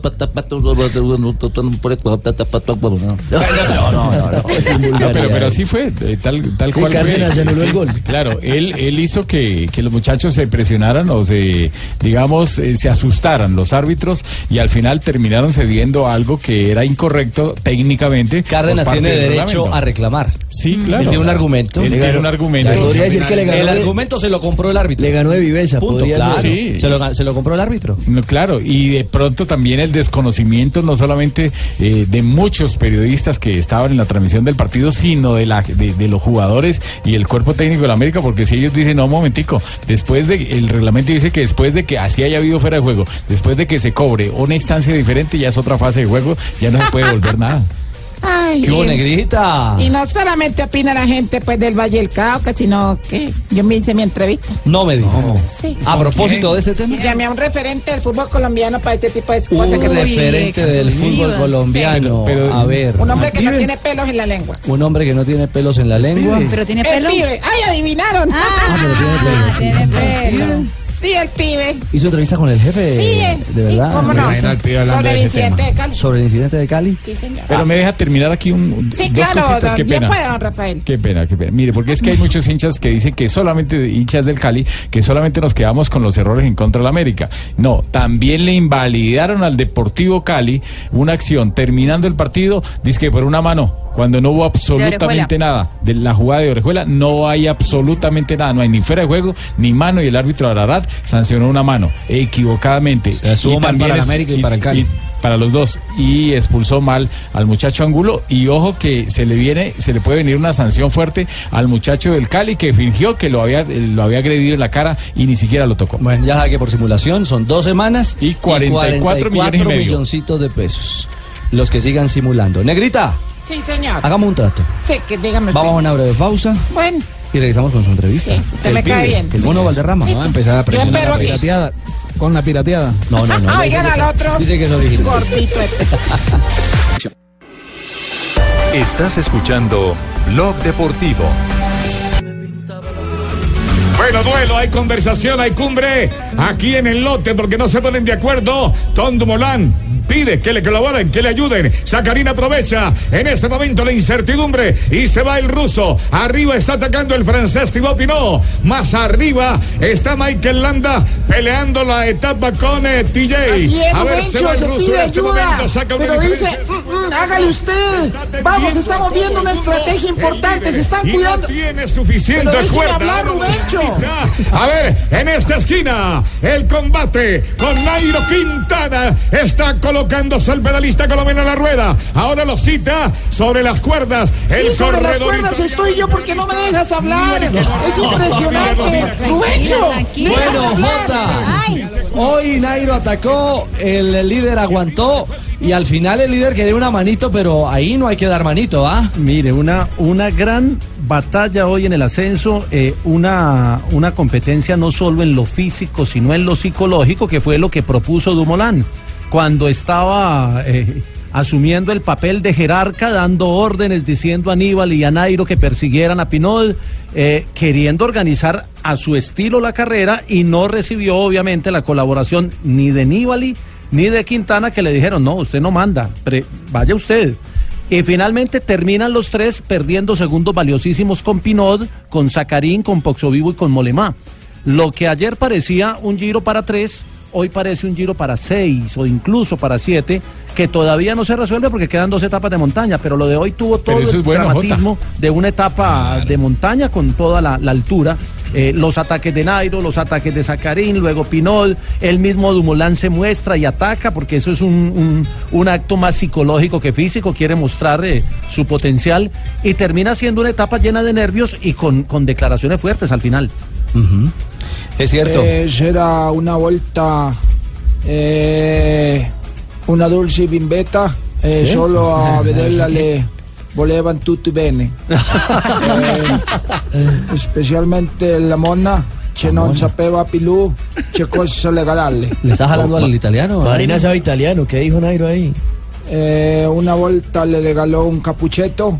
no no pero, pero así fue, eh, tal, tal Sí, cual Cárdenas fue. anuló el gol. Claro, él, él hizo que, que los muchachos se presionaran o se, digamos, eh, se asustaran los árbitros y al final terminaron cediendo algo que era incorrecto técnicamente. Cárdenas tiene derecho a reclamar. Sí, claro. Él tiene un argumento. Él tiene un argumento. Se podría decir que le ganó El de- argumento se lo compró el árbitro. Le ganó de viveza, Punto, podría claro. Sí. Se, lo, se lo compró el árbitro. No, claro, y de pronto también el desconocimiento no solamente eh, de muchos periodistas que estaban en la transmisión del partido, sino de, la, de, los jugadores y el cuerpo técnico de la América, porque si ellos dicen, no, un momentico, después de, el reglamento dice que después de que así haya habido fuera de juego, después de que se cobre una instancia diferente, ya es otra fase de juego, ya no se puede volver nada. Ay, ¡Qué y- negrita! Y no solamente opina la gente pues del Valle del Cauca, sino que yo me hice mi entrevista. No me dijo. Sí. A propósito de este tema. Llamé a un referente del fútbol colombiano para este tipo de Un cosas. que referente del fútbol colombiano. a ver. Un hombre que no tiene pelos en la lengua. Un hombre que no tiene pelos en la lengua. Pero tiene El pelo. pibe. ¡Ay, adivinaron! Ah, pero tiene pelos, tiene pelo. Sí, el pibe. Hizo entrevista con el jefe. Sí, eh, de sí, verdad. cómo no. Sobre el incidente de Cali. Sobre el incidente de Cali. Sí, señor. Pero me deja terminar aquí un, Sí, dos claro, cositas, qué bien pena. puede, don Rafael. Qué pena, qué pena. Mire, porque es que hay muchos hinchas que dicen que solamente hinchas del Cali, que solamente nos quedamos con los errores en contra de la América. No, también le invalidaron al Deportivo Cali una acción terminando el partido, dice que por una mano. Cuando no hubo absolutamente nada de la jugada de Orejuela, no hay absolutamente nada, no hay ni fuera de juego, ni mano, y el árbitro Ararat sancionó una mano, equivocadamente. mal para el América y para el Cali. para los dos y expulsó mal al muchacho Angulo y ojo que se le viene se le puede venir una sanción fuerte al muchacho del Cali que fingió que lo había eh, lo había agredido en la cara y ni siquiera lo tocó. Bueno, ya sabe que por simulación son dos semanas y 44 millones y medio. milloncitos de pesos. Los que sigan simulando. Negrita, Sí, señor. hagamos un trato. Sí, que dígame usted. Vamos a una breve pausa Bueno, y regresamos con su entrevista. usted me cae bien. El mono Valderrama. Sí. Va a empezar a Yo presionar. espero la. Pirateada, con la pirateada. No, no, no. Ah, dice oigan que al otro. Dice que es original. Gordito este. Estás escuchando Blog Deportivo. Bueno, duelo, hay conversación, hay cumbre aquí en el lote porque no se ponen de acuerdo. Tom Dumoulin pide que le colaboren, que le ayuden. Sacarina aprovecha en este momento la incertidumbre y se va el ruso. Arriba está atacando el francés Thibaut Pinot. Más arriba está Michael Landa peleando la etapa con eh, TJ. Es, A ver, se va el ruso en este ayuda, momento. Saca una pero dice, diferencia. "Mm, mm, hágale usted. Vamos, estamos viendo una estrategia importante, se están cuidando. Tiene suficiente cuerda. A ver, en esta esquina, el combate con Nairo Quintana está colocándose el pedalista colombiano en la rueda. Ahora lo cita sobre las cuerdas. El Sí, sobre las corredor. cuerdas estoy yo porque no me dejas hablar. Es impresionante. Rubencho, Bueno, Jota. Hoy Nairo atacó, el líder aguantó y al final el líder quería una manito, pero ahí no hay que dar manito, ¿ah? Mire, una, una gran batalla hoy en el ascenso, eh, una, una competencia no solo en lo físico, sino en lo psicológico, que fue lo que propuso Dumoulin cuando estaba eh, asumiendo el papel de jerarca, dando órdenes, diciendo a Aníbal y a Nairo que persiguieran a Pinot, eh, queriendo organizar a su estilo la carrera y no recibió obviamente la colaboración ni de Nibali ni de Quintana que le dijeron, no, usted no manda, vaya usted. Y finalmente terminan los tres perdiendo segundos valiosísimos con Pinot, con Zacarín, con Poxovivo y con Molemá. Lo que ayer parecía un giro para tres, hoy parece un giro para seis o incluso para siete, que todavía no se resuelve porque quedan dos etapas de montaña, pero lo de hoy tuvo todo el bueno, dramatismo de una etapa de montaña con toda la, la altura. Eh, los ataques de Nairo, los ataques de Zacarín, luego Pinol, el mismo Dumoulin se muestra y ataca porque eso es un, un- un acto más psicológico que físico, quiere mostrar eh, su potencial y termina siendo una etapa llena de nervios y con, con declaraciones fuertes al final. Es cierto. Eh, será una vuelta, eh, una dulce bimbeta, eh, solo a vederla le volevan tutti bene. Eh, specialmente la monna, che non sapeva più che cosa regalarle. ¿Le estás jalando al italiano? Marina sabe italiano, ¿qué dijo Nairo ahí? Eh, una volta le regaló un capuchetto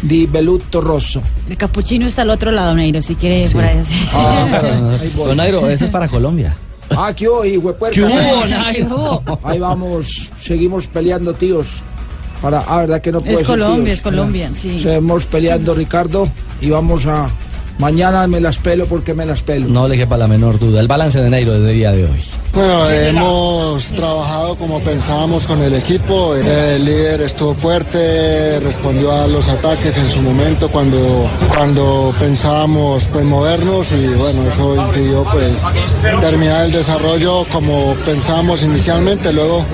di velluto rosso. El capuchino está al otro lado, Neiro, si quiere por ahí. Ah, Pero, Nairo, ese es para Colombia. Ah, ¿qué hubo, hijuepuerca? ¿Qué hubo, Nairo? Ahí vamos, seguimos peleando, tíos. Para, ah, verdad que no puedo Es Colombia, tíos. es Colombia, sí. Seguimos peleando, Ricardo, y vamos a... Mañana me las pelo porque me las pelo. No le quepa la menor duda. El balance de Nairo del día de hoy. Bueno, hemos trabajado como pensábamos con el equipo. El líder estuvo fuerte, respondió a los ataques en su momento cuando, cuando pensábamos pues movernos y bueno, eso impidió pues terminar el desarrollo como pensábamos inicialmente. Luego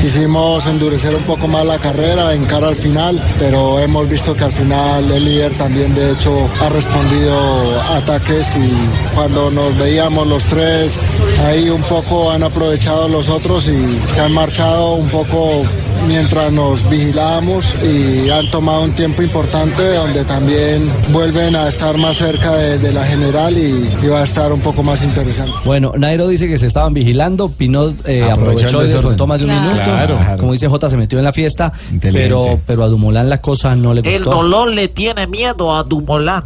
quisimos endurecer un poco más la carrera en cara al final, pero hemos visto que al final el líder también de hecho ha respondido ataques y cuando nos veíamos los tres ahí un poco han aprovechado los otros y se han marchado un poco mientras nos vigilábamos y han tomado un tiempo importante donde también vuelven a estar más cerca de, de la general y, y va a estar un poco más interesante. Bueno, Nairo dice que se estaban vigilando, Pinot eh, Aprovechó aprovechó el y descontó más de un Claro. minuto. Claro. Como dice J, se metió en la fiesta, pero, pero a Dumoulin la cosa no le El gustó. dolor le tiene miedo a Dumoulin.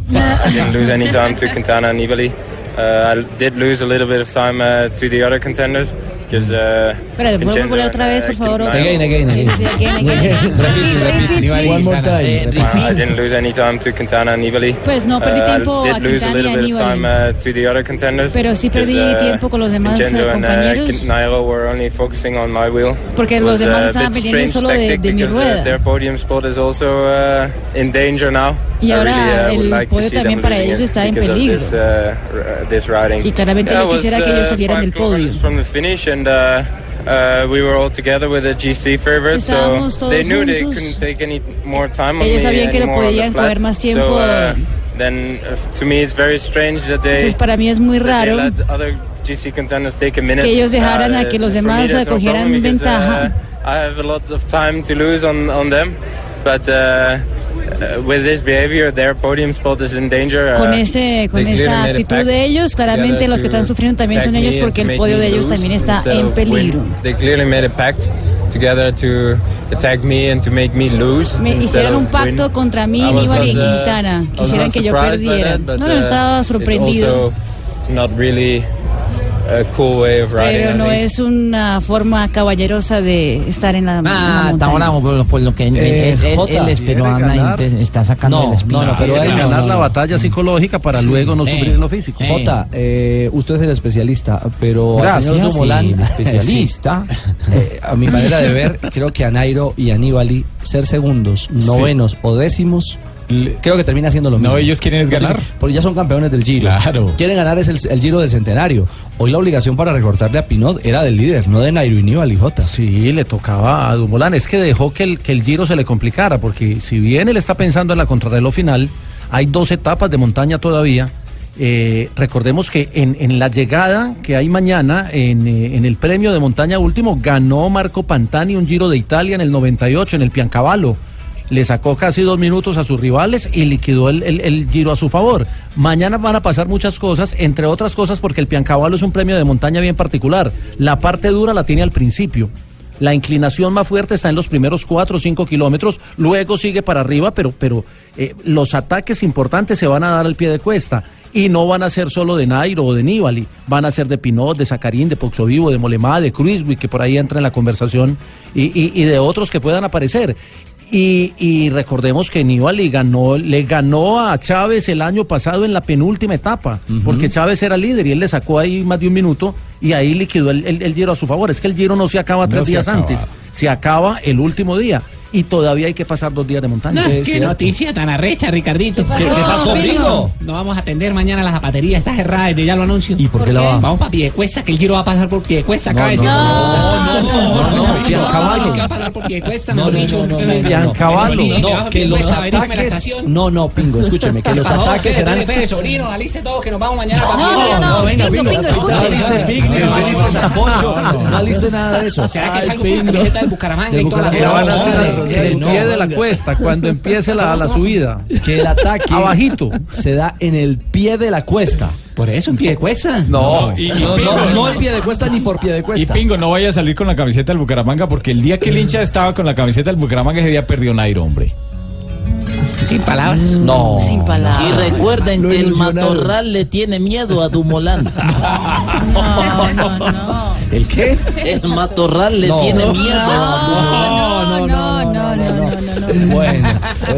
I didn't lose any time to Quintana and Nibali. Uh, I did lose a little bit of time uh, to the other contenders because. Uh, Espera, ¿puedo Vincenzo poner otra vez, uh, por favor? Again, again, again. Sí, sí, again, again. Repeat, repeat, sí. One more time. Uh, I didn't lose any time to Quintana and Nibali. Pues no perdí Uh, tiempo I a did lose a Quintana little bit of time uh, to the other contenders. Pero sí because, perdí uh, tiempo con los demás, Vincenzo eh, and, uh, Nairo were only focusing on my wheel. Porque It los demás uh, a estaban bit pendientes strange solo de- tactic de mi because, uh, rueda. their podium spot is also uh, in danger now. Y ahora uh, el podio también para ellos está en peligro. This, uh. Y claramente Yeah, yo quisiera que ellos uh, salieran del podio. uh, we were all together with the GC favorite, so Estábamos todos they knew they juntos. couldn't take any more time Ellos sabían que no podían coger más tiempo. So, uh, then uh, to me it's very strange that they Entonces para mí es muy they raro let other GC contenders take a minute. que ellos dejaran a que los me, demás no ventaja. I have a lot of time to lose on on them, but with this behavior, their podium spot is in danger. con este con they esta clearly made a actitud pact de ellos, claramente together los que to están sufriendo también son attack ellos me porque and el to podio make de me ellos lose también está en peligro. win. They clearly made a pact together to attack me and to make me lose. Me instead hicieron un pacto contra mí, y uh, Quintana. I was Quisieran not que yo perdiera. No, no, uh, estaba it's sorprendido. also not really Pero I no es una forma caballerosa de estar en la, Ah, está por, por lo que él, Eh, él- él- Jota, él esperó a quiere ganar. Nairo, está sacando No, el espino. no, no, pero él ganar la batalla psicológica para luego no Eh, sufrir en lo físico. Jota, eh, usted es el especialista, pero al Gracias, señor Dumoulin, sí, el especialista. sí, eh, a mi manera de ver, creo que a Nairo y a Nibali ser segundos, novenos o décimos Creo que termina siendo lo No, mismo. ellos quieren es Porque- ganar. Porque ya son campeones del Giro. Claro. Quieren ganar es el, el Giro del Centenario. Hoy la obligación para recortarle a Pinot era del líder, no de Nairo y Nibali Jota. Sí, le tocaba a Dumoulin. Es que dejó que el, que el Giro se le complicara, porque si bien él está pensando en la contrarreloj final, hay dos etapas de montaña todavía. Eh, recordemos que en, en la llegada que hay mañana, en, eh, en el premio de montaña último, ganó Marco Pantani un Giro de Italia en el 98, en el Piancavallo. Le sacó casi dos minutos a sus rivales y liquidó el, el- Giro a su favor. Mañana van a pasar muchas cosas, entre otras cosas porque el Piancavallo es un premio de montaña bien particular. La parte dura la tiene al principio. La inclinación más fuerte está en los primeros 4 o 5 kilómetros, luego sigue para arriba, pero, pero eh, los ataques importantes se van a dar al pie de cuesta. Y no van a ser solo de Nairo o de Nibali, van a ser de Pinot, de Zacarín, de Poxovivo, de Molemá, de Cruiswick, que por ahí entra en la conversación, y- y de otros que puedan aparecer. Y, y recordemos que Nibali ganó, le ganó a Chávez el año pasado en la penúltima etapa, porque Chávez era líder y él le sacó ahí más de un minuto y ahí liquidó el, el- el Giro a su favor. Es que el Giro no se acaba tres se días acaba. antes, se acaba el último día y todavía hay que pasar dos días de montaña. No, qué noticia tan arrecha, Ricardito. ¿Qué- qué pasó? No vamos a atender mañana la zapatería, está cerrada, desde ya lo anuncio. ¿Y por qué la va? Vamos para Piedecuesta, que el giro va a pasar por Piedecuesta, No, acaba de no, decir. no, no, no, no, Piancavallo. que va a pasar por Piedecuesta, No, no, dicho. no, no, que- no, No, los la ataques. No, no, Pingo, escúcheme, que los ataques serán. espere, sobrino, aliste todo, que nos vamos mañana para No, no, no, venga, Pingo, no aliste no no nada de eso. ¿Será que salgo con Pingo. camiseta del Bucaramanga y toda la El no, pie de la cuesta, cuando empiece la, la subida. Que el ataque Abajito. se da en el pie de la cuesta. Por eso, en Piedecuesta. No, y, y No, Pingo, no, no en pie de cuesta ni por pie de y cuesta. Pingo no vaya a salir con la camiseta del Bucaramanga porque el día que el hincha estaba con la camiseta del Bucaramanga ese día perdió Nairo, hombre. Sin palabras. No. Sin palabras. Y recuerden Lo que el matorral le tiene miedo a Dumoulin. No, no, no. ¿El qué? El matorral le No. tiene miedo a No, no, no, no, no, no, no. Bueno,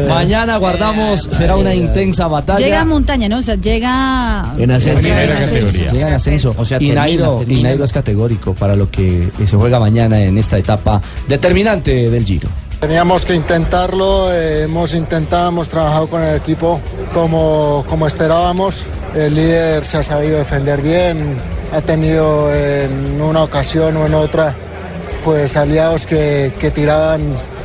mañana guardamos, será una intensa batalla. Llega a montaña, ¿no? O sea, llega. En ascenso. Primera En ascenso. Llega en ascenso. O sea, y, termina, Nairo, y termina. Nairo es categórico para lo que eh, se juega mañana en esta etapa determinante del Giro. Teníamos que intentarlo, eh, hemos intentado, hemos trabajado con el equipo como, como esperábamos. El líder se ha sabido defender bien, ha tenido en una ocasión o en otra pues aliados que, que tiraban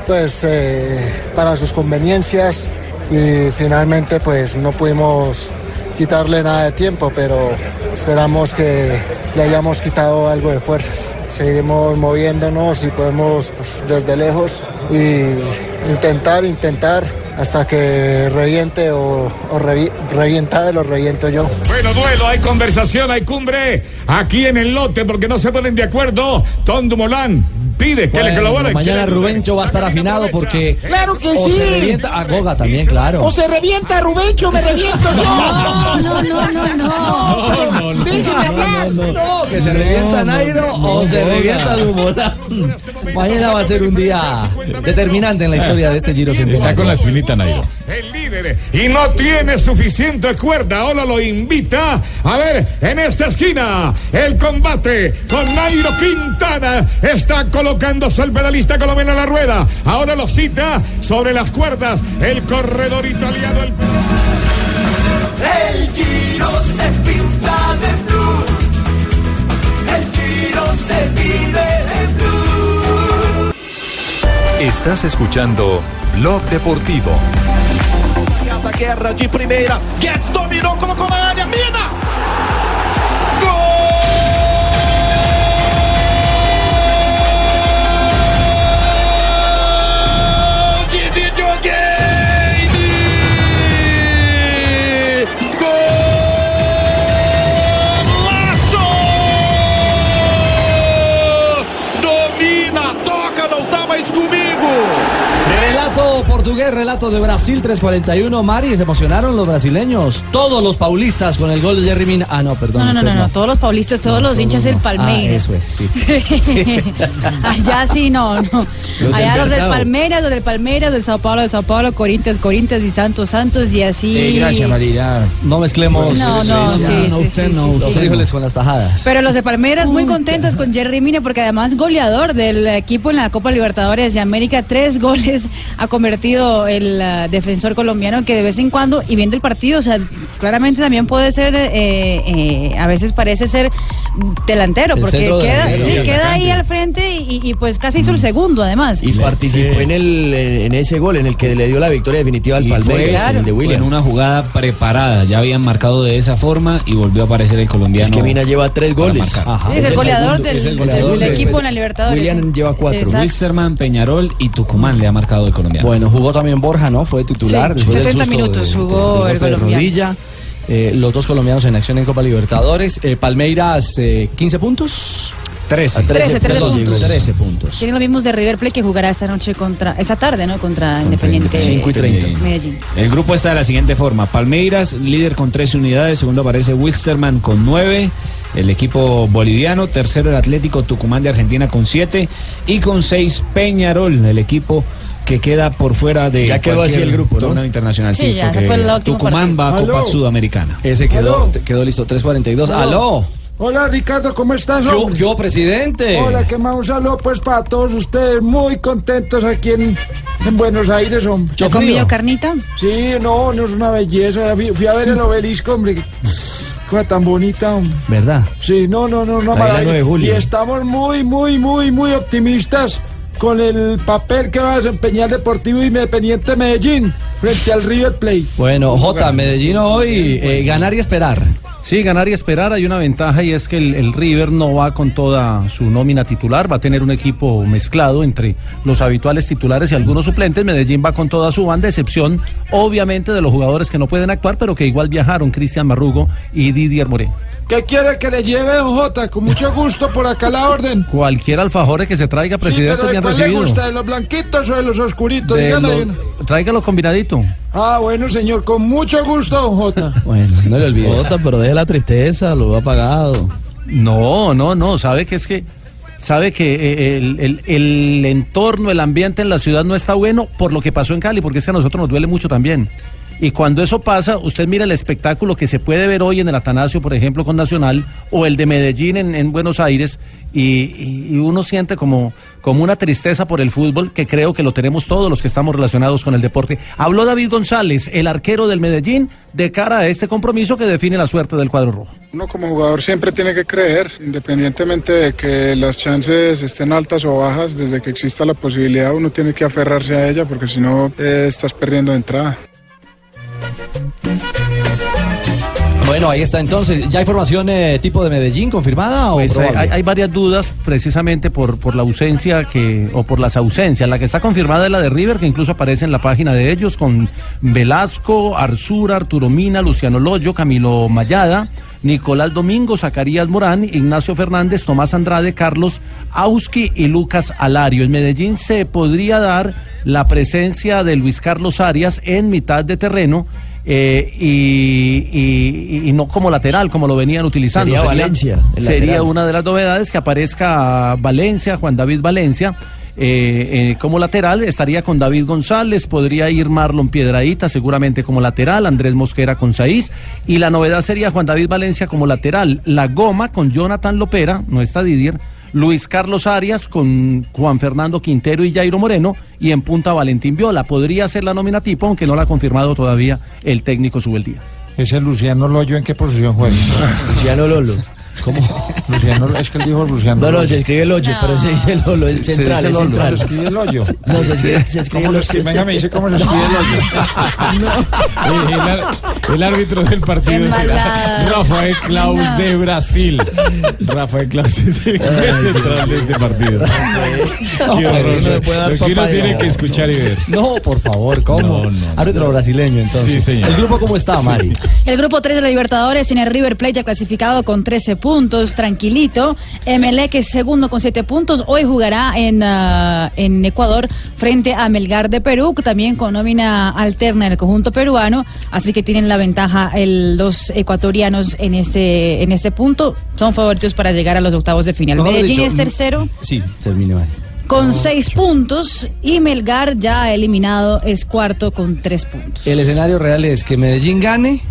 pues eh, para sus conveniencias y finalmente pues no pudimos quitarle nada de tiempo, pero esperamos que le hayamos quitado algo de fuerzas. Seguiremos moviéndonos y podemos pues, desde lejos y intentar, intentar hasta que reviente o, o revi- revienta él o reviento yo. Bueno, duelo, hay conversación, hay cumbre aquí en el lote porque no se ponen de acuerdo. Tom Dumoulin pide que le colaboren. mañana. Rubencho va a estar afinado porque Claro que o sí. se revienta a Goga también, claro. O se revienta Rubencho, me reviento yo. No, no, no, no, no. pero déjeme hablar. No, que se revienta Nairo o se revienta Dumoulin. Mañana va a ser un día determinante en la historia de este Giro Está con Centenario. la espinita Nairo. El líder y no tiene suficiente cuerda. Ahora lo invita a ver en esta esquina el combate con Nairo Quintana. Está colocándose el pedalista colombiano a la rueda. Ahora lo cita sobre las cuerdas el corredor italiano. El... El Giro se pinta de blue. El Giro se vive de blue. Estás escuchando Blog Deportivo. A guerra de primeira. Guedes dominou, colocou na área. Mina! Portugués, relato de Brasil 341. Mari, se emocionaron los brasileños. Todos los paulistas con el gol de Jerry Mina. Ah, no, perdón. No, no, no, no, todos los paulistas, todos los hinchas del Ah, Palmeiras. eso es, sí. Allá sí, no, no. Allá los del. Palmeiras, los del Palmeiras, del Sao Paulo, de Sao Paulo, Corinthians, Corinthians y Santos, Santos y así. María. No mezclemos. No, no, sí, sí, sí, sí, Los sí. frijoles con las tajadas. Pero los de Palmeiras muy contentos con Jerry Mina porque además goleador del equipo en la Copa Libertadores de América, tres goles ha convertido el ah, defensor colombiano que de vez en cuando, y viendo el partido, o sea, claramente también puede ser, eh, eh, a veces parece ser delantero, El porque queda, delantero. sí, Sí, queda ahí al frente y, y, pues casi hizo el segundo además. Y participó en, el, en ese gol en el que le dio la victoria definitiva al Palmeiras, el de William. En una jugada preparada, ya habían marcado de esa forma y volvió a aparecer el colombiano. Es que Mina lleva tres goles. Sí, es el goleador del, es el del goleador del- equipo en la Libertadores. William lleva cuatro. Exacto. Wilstermann, Peñarol y Tucumán le ha marcado el colombiano. Bueno, jugó también Borja, ¿no? Fue titular. Sí, después del 60 susto minutos de- jugó golpe el de colombiano. rodilla. Eh, los dos colombianos en acción en Copa Libertadores. Eh, Palmeiras, eh, 15 puntos. 13. 13, 13 Perdón, puntos. 13 puntos. Tienen los mismos de River Plate que jugará esta noche contra, esta tarde, ¿no? Contra Independiente Cinco y treinta. Medellín. El grupo está de la siguiente forma. Palmeiras, líder con 13 unidades. Segundo aparece Wilstermann con 9. El equipo boliviano. Tercero el Atlético Tucumán de Argentina con 7. Y con 6 Peñarol, el equipo que queda por fuera de Ya quedó así el grupo, ¿no? internacional. Sí, Sí, ya, ese porque fue el último Tucumán va a. Copa Aló. Sudamericana. Ese quedó, quedó listo. 3.42. ¡Aló! Hola Ricardo, ¿cómo estás? Qué hubo, presidente? Hola, que más un saludo pues para todos ustedes, muy contentos aquí en, en Buenos Aires, hombre. ¿Ya comió carnita? Sí, no, no es una belleza. Fui, fui a ver el obelisco, hombre. Cosa tan bonita, hombre. ¿Verdad? Sí, no, no, no, la maravilla. 9 de julio. Y estamos muy, muy, muy, muy optimistas con el papel que va a desempeñar Deportivo Independiente Medellín frente al River Plate. Bueno, J, Medellín hoy, eh, ganar y esperar. Sí, ganar y esperar. Hay una ventaja y es que el, el River no va con toda su nómina titular. Va a tener un equipo mezclado entre los habituales titulares y algunos suplentes. Medellín va con toda su banda, excepción obviamente de los jugadores que no pueden actuar, pero que igual viajaron, Cristian Marrugo y Didier Moreno. ¿Qué quiere que le lleve, don Jota? Con mucho gusto por acá la orden. Cualquier alfajore que se traiga, presidente, sí, pero ¿de cuál le recibido. gusta? ¿De los blanquitos o de los oscuritos? De Dígame. lo- tráigalo combinadito. Ah, bueno, señor, con mucho gusto, don Jota. Bueno, no le olvide. Jota, pero deje la tristeza, lo ha pagado. No, no, no, sabe que es que sabe que eh, el, el- el entorno, el ambiente en la ciudad no está bueno por lo que pasó en Cali, porque es que a nosotros nos duele mucho también. Y cuando eso pasa, usted mira el espectáculo que se puede ver hoy en el Atanasio, por ejemplo, con Nacional, o el de Medellín en, en Buenos Aires, y uno siente como, como una tristeza por el fútbol, que creo que lo tenemos todos los que estamos relacionados con el deporte. Habló David González, el arquero del Medellín, de cara a este compromiso que define la suerte del cuadro rojo. Uno como jugador siempre tiene que creer, independientemente de que las chances estén altas o bajas, desde que exista la posibilidad uno tiene que aferrarse a ella porque si no eh, estás perdiendo de entrada. Bueno, ahí está entonces. ¿Ya hay formación eh, tipo de Medellín confirmada o Pues hay, varias dudas precisamente por, por la ausencia que o por las ausencias. La que está confirmada es la de River, que incluso aparece en la página de ellos con Velasco, Arzura, Arturo Mina, Luciano Loyo, Camilo Mayada, Nicolás Domingo, Zacarías Morán, Ignacio Fernández, Tomás Andrade, Carlos Auski y Lucas Alario. En Medellín se podría dar la presencia de Luis Carlos Arias en mitad de terreno. eh, y, y- y no como lateral, como lo venían utilizando. Sería Valencia, sería lateral. una de las novedades que aparezca Valencia, Juan David Valencia. Eh, eh, como lateral estaría con David González, podría ir Marlon Piedraíta seguramente como lateral, Andrés Mosquera con Saiz y la novedad sería Juan David Valencia como lateral, La Goma con Jonathan Lopera, no está Didier, Luis Carlos Arias con Juan Fernando Quintero y Jairo Moreno y en punta Valentín Viola. Podría ser la nómina tipo, aunque no la ha confirmado todavía el técnico Subeldía. ¿Ese Luciano Loyo en qué posición juega? Luciano Lolo. ¿Cómo? Luciano, es que él dijo Luciano No, no, se escribe el hoyo, pero se dice el Se central, dice el central. ¿Se escribe el hoyo? No, se escribe, se escribe ¿Cómo se el hoyo. Venga, me dice cómo se escribe el hoyo. El, el el árbitro del partido será Embalada. Rafael Klaus No. de Brasil. Rafael Klaus es el central de este partido. No, Qué horror. Lo que uno tiene que escuchar y ver. No, por favor, ¿cómo? No, no, Árbitro brasileño, entonces. Sí, señor. ¿El grupo cómo está, Sí. Mari? El grupo 3 de la Libertadores tiene River Plate ya clasificado con 13 puntos, tranquilito. Emelec es segundo con 7 puntos. Hoy jugará en, ah, en Ecuador frente a Melgar de Perú, que también con nómina alterna en el conjunto peruano. Así que tienen la ventaja el- los ecuatorianos en este, en este punto. Son favoritos para llegar a los octavos de final. Mejor Medellín dicho, es tercero Sí, termine, Mari. con 6 puntos y Melgar ya eliminado es cuarto con 3 puntos. El escenario real es que Medellín gane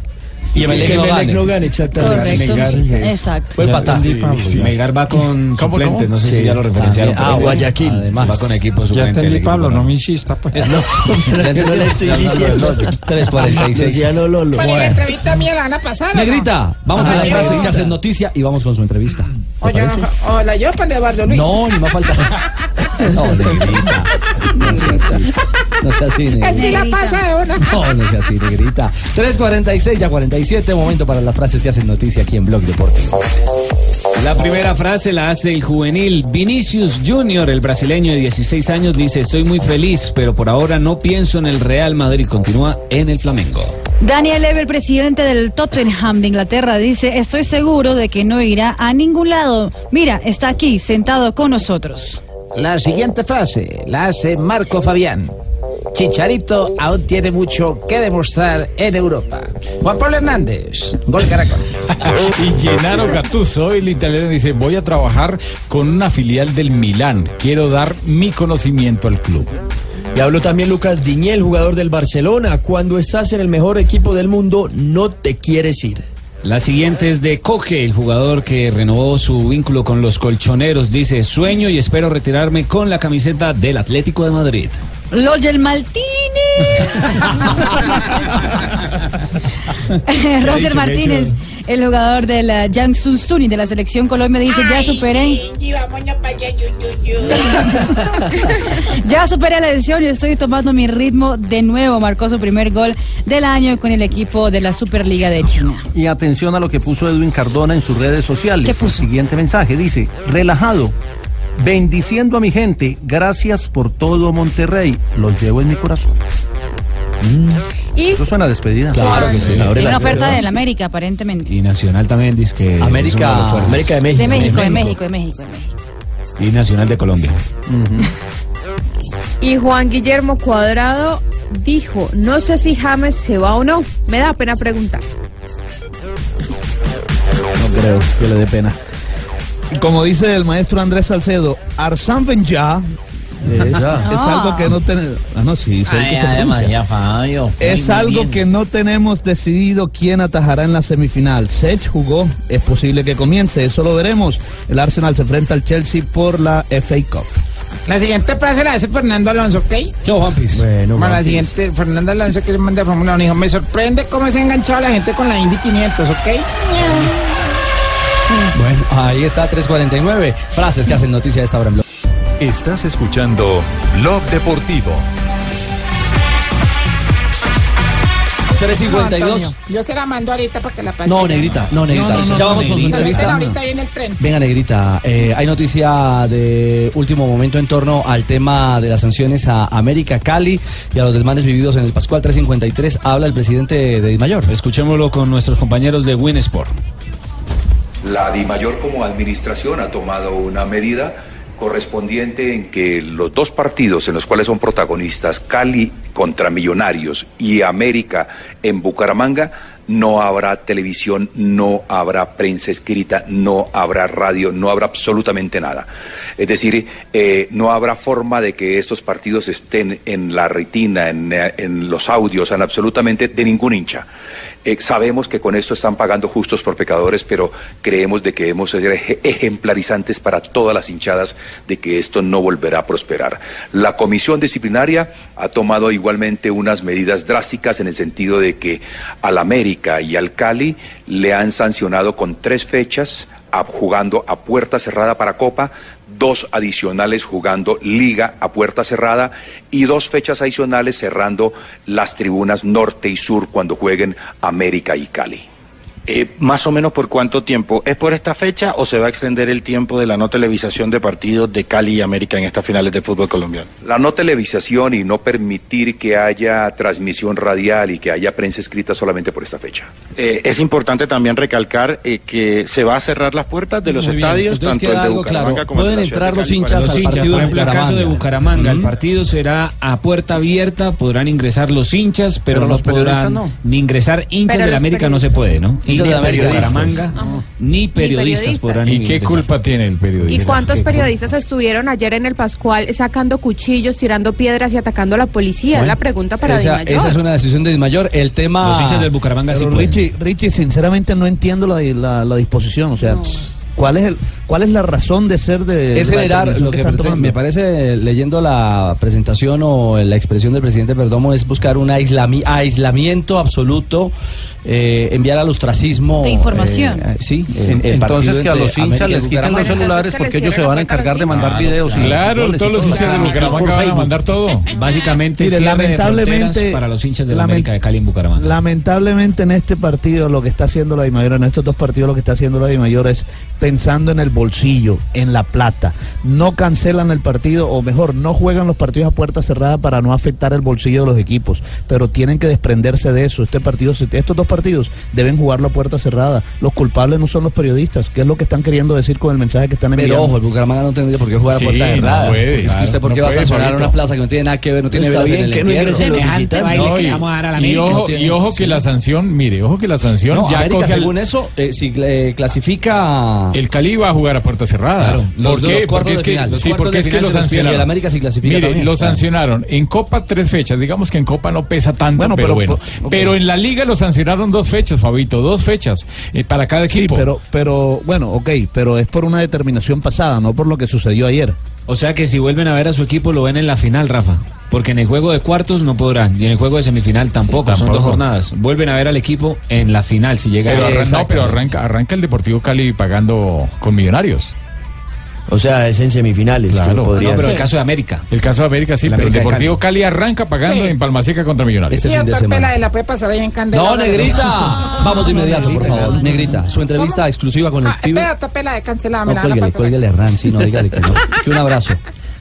Y Emelec que no Emelec gane. no gane, exactamente. Correcto. Exacto. Fue patada. Sí, sí. Melgar va con ¿Cómo, suplentes, cómo? no sé si Sí, ya lo referenciaron. Ah, Guayaquil. Además, va con equipo Ya suplente. el entendí, equipo Pablo, no me insista, pues. No, yo no le estoy diciendo. 346. Luciano Lolo. Bueno, y la entrevista mía la van a pasar. ¿o no? Negrita, vamos a las frases que hacen noticia y vamos con su entrevista. Hola, yo para Eduardo Luis. No, ni más falta. No, negrita. No sea así. No sea así, negrita. la pasa de una. No, no sea así, negrita. 3.46 ya 47, momento para las frases que hacen noticia aquí en Blog Deportivo. La primera frase la hace el juvenil Vinicius Junior, el brasileño de 16 años, dice, estoy muy feliz, pero por ahora no pienso en el Real Madrid, continúa en el Flamengo. Daniel Levy, el presidente del Tottenham de Inglaterra, dice, estoy seguro de que no irá a ningún lado. Mira, está aquí, sentado con nosotros. La siguiente frase la hace Marco Fabián. Chicharito aún tiene mucho que demostrar en Europa. Juan Pablo Hernández, Gol Caracol. Y Gennaro Gattuso, el italiano, dice, voy a trabajar con una filial del Milán. Quiero dar mi conocimiento al club. Y habló también Lucas Diñel, jugador del Barcelona. Cuando estás en el mejor equipo del mundo, no te quieres ir. La siguiente es de Coque, el jugador que renovó su vínculo con los colchoneros. Dice, sueño y espero retirarme con la camiseta del Atlético de Madrid. Roger Martínez. Roger dicho, Martínez, el jugador del uh, Jiangsu Suning de la selección Colombia, dice, ya superé. Ya superé la lesión y estoy tomando mi ritmo de nuevo. Marcó su primer gol del año con el equipo de la Superliga de China. Y atención a lo que puso Edwin Cardona en sus redes sociales. ¿Qué puso? El siguiente mensaje dice, relajado, bendiciendo a mi gente, gracias por todo Monterrey, los llevo en mi corazón. Y Eso suena a despedida. Claro que sí. Tiene una oferta del América, aparentemente. Y Nacional también dice que... América- de. América de México. De México, de México, de México, de México. Y Nacional de Colombia. Y Juan Guillermo Cuadrado dijo, no sé si James se va o no. Me da pena preguntar. No creo que le dé pena. Como dice el maestro Andrés Salcedo, Arsán Benja es, es algo que no tenemos. Ah, no, sí, él que se pronuncia. Fabio. Es algo que no tenemos decidido quién atajará en la semifinal. Sech jugó, es posible que comience, eso lo veremos. El Arsenal se enfrenta al Chelsea por la FA Cup. la siguiente frase la hace Fernando Alonso, ¿ok? Yo, Juanpis. Bueno, Bueno, la siguiente, Fernando Alonso que es man de Fórmula 1, dijo, me sorprende cómo se ha enganchado la gente con la Indy 500, ¿ok? Bueno, ahí está 349. Frases que hacen noticia a esta hora en Blog. Estás escuchando Blog Deportivo. 352. Yo se la mando ahorita para que la pase. No, negrita, no, negrita. No, no, no, ya vamos no, con su negrita. entrevista. ahorita viene el tren. Venga, Negrita, eh, hay noticia de último momento en torno al tema de las sanciones a América Cali y a los desmanes vividos en el Pascual 353. Habla el presidente de Mayor. Escuchémoslo con nuestros compañeros de Winsport. La DIMAYOR como administración ha tomado una medida correspondiente en que los dos partidos en los cuales son protagonistas, Cali contra Millonarios y América en Bucaramanga, no habrá televisión, no habrá prensa escrita, no habrá radio, no habrá absolutamente nada. Es decir, eh, no habrá forma de que estos partidos estén en la retina, en, en los audios, en absolutamente de ningún hincha. Eh, sabemos que con esto están pagando justos por pecadores, pero creemos de que debemos ser eje- ejemplarizantes para todas las hinchadas de que esto no volverá a prosperar. La comisión disciplinaria ha tomado igualmente unas medidas drásticas en el sentido de que al América y al Cali le han sancionado con tres fechas jugando a puerta cerrada para Copa, dos adicionales jugando Liga a puerta cerrada y dos fechas adicionales cerrando las tribunas norte y sur cuando jueguen América y Cali. Eh, más o menos por cuánto tiempo. ¿Es por esta fecha o se va a extender el tiempo de la no televisación de partidos de Cali y América en estas finales de fútbol colombiano? La no televisación y no permitir que haya transmisión radial y que haya prensa escrita solamente por esta fecha. Eh, es importante también recalcar eh, que se va a cerrar las puertas de los Muy estadios, Entonces tanto queda el de algo Bucaramanga claro. como el de Pueden la ciudad entrar de los hinchas Los al hinchas, partido por de ejemplo, el caso de Bucaramanga. El partido será a puerta abierta, podrán ingresar los hinchas, pero, Pero no los podrán no. ni ingresar hinchas Pero del América no se puede, ¿no? América. Bucaramanga, ni periodistas periodistas. podrán ¿Y qué ingresar. culpa tiene el periodista? ¿Y cuántos periodistas estuvieron ayer en el Pascual sacando cuchillos, tirando piedras y atacando a la policía? es la pregunta para esa, Di Mayor. esa es una decisión de Mayor. El tema. Los hinchas del Bucaramanga sí. Richie, Richie, sinceramente no entiendo la, la, la disposición. O sea, ¿cuál es el, cuál es la razón de ser de es generar, lo que están tomando? me parece, leyendo la presentación o la expresión del presidente Perdomo, es buscar un aislami- aislamiento absoluto, eh, enviar al ostracismo. De información. eh, sí, En- entonces que a los hinchas les quiten los celulares porque ellos se van a encargar de mandar videos. y Claro, todos los hinchas de Bucaramanga van a mandar todo. Básicamente, Mire, cierre de lamentablemente- para los hinchas de la América de Cali en Bucaramanga. Lamentablemente en este partido lo que está haciendo la Dimayor, en estos dos partidos lo que está haciendo la Dimayor es pensando en el bolsillo, en la plata. No cancelan el partido, o mejor, no juegan los partidos a puerta cerrada para no afectar el bolsillo de los equipos, pero tienen que desprenderse de eso. Este partido, estos dos partidos deben jugarlo a puerta cerrada. Los culpables no son los periodistas, que es lo que están queriendo decir con el mensaje que están enviando. Pero ojo, el Bucaramanga no tendría por qué jugar Sí, a puerta no cerrada. puede, porque es que usted por qué no va a puede, sancionar una plaza que no tiene nada que ver, no tiene velas en el no No, y, ojo, No y ojo que la sanción, mire, ojo que la sanción No, ya América, según eso, eh, si eh, clasifica... El Cali va a jugar a puerta cerrada. Claro, los ¿Por qué? Porque de es que, final, los sí, porque de es que se los el sancionaron. América sí clasifica Mire, también, lo claro. sancionaron. En Copa tres fechas, digamos que en Copa no pesa tanto, Bueno, pero, pero- bueno. Pero en la Liga lo sancionaron dos fechas, Fabito, dos fechas eh, para cada Sí, equipo. pero, pero bueno, ok, pero es por una determinación pasada, no por lo que sucedió ayer. O sea que si vuelven a ver a su equipo lo ven en la final, Rafa. Porque en el juego de cuartos no podrán y en el juego de semifinal tampoco, son tampoco. dos jornadas. Vuelven a ver al equipo en la final si llega Pero, a arran- no, pero arranca, arranca el Deportivo Cali pagando con Millonarios. O sea, es en semifinales. que Claro. podría No, pero ser. el caso de América. El caso de América sí, El pero el América de Deportivo Cali. arranca pagando Sí. en Palmaseca contra Millonarios. Este Sí, fin de semana. Pela, la puede pasar ahí en Candela. No, Negrita. Vamos de inmediato, por favor. Negrita, su entrevista exclusiva con el Ah, pibe. espera, Pela, de cancelada. No, me la van a cuélguele, pasar. cuélguele a Ran, sí, no, dígale que no. Que un abrazo.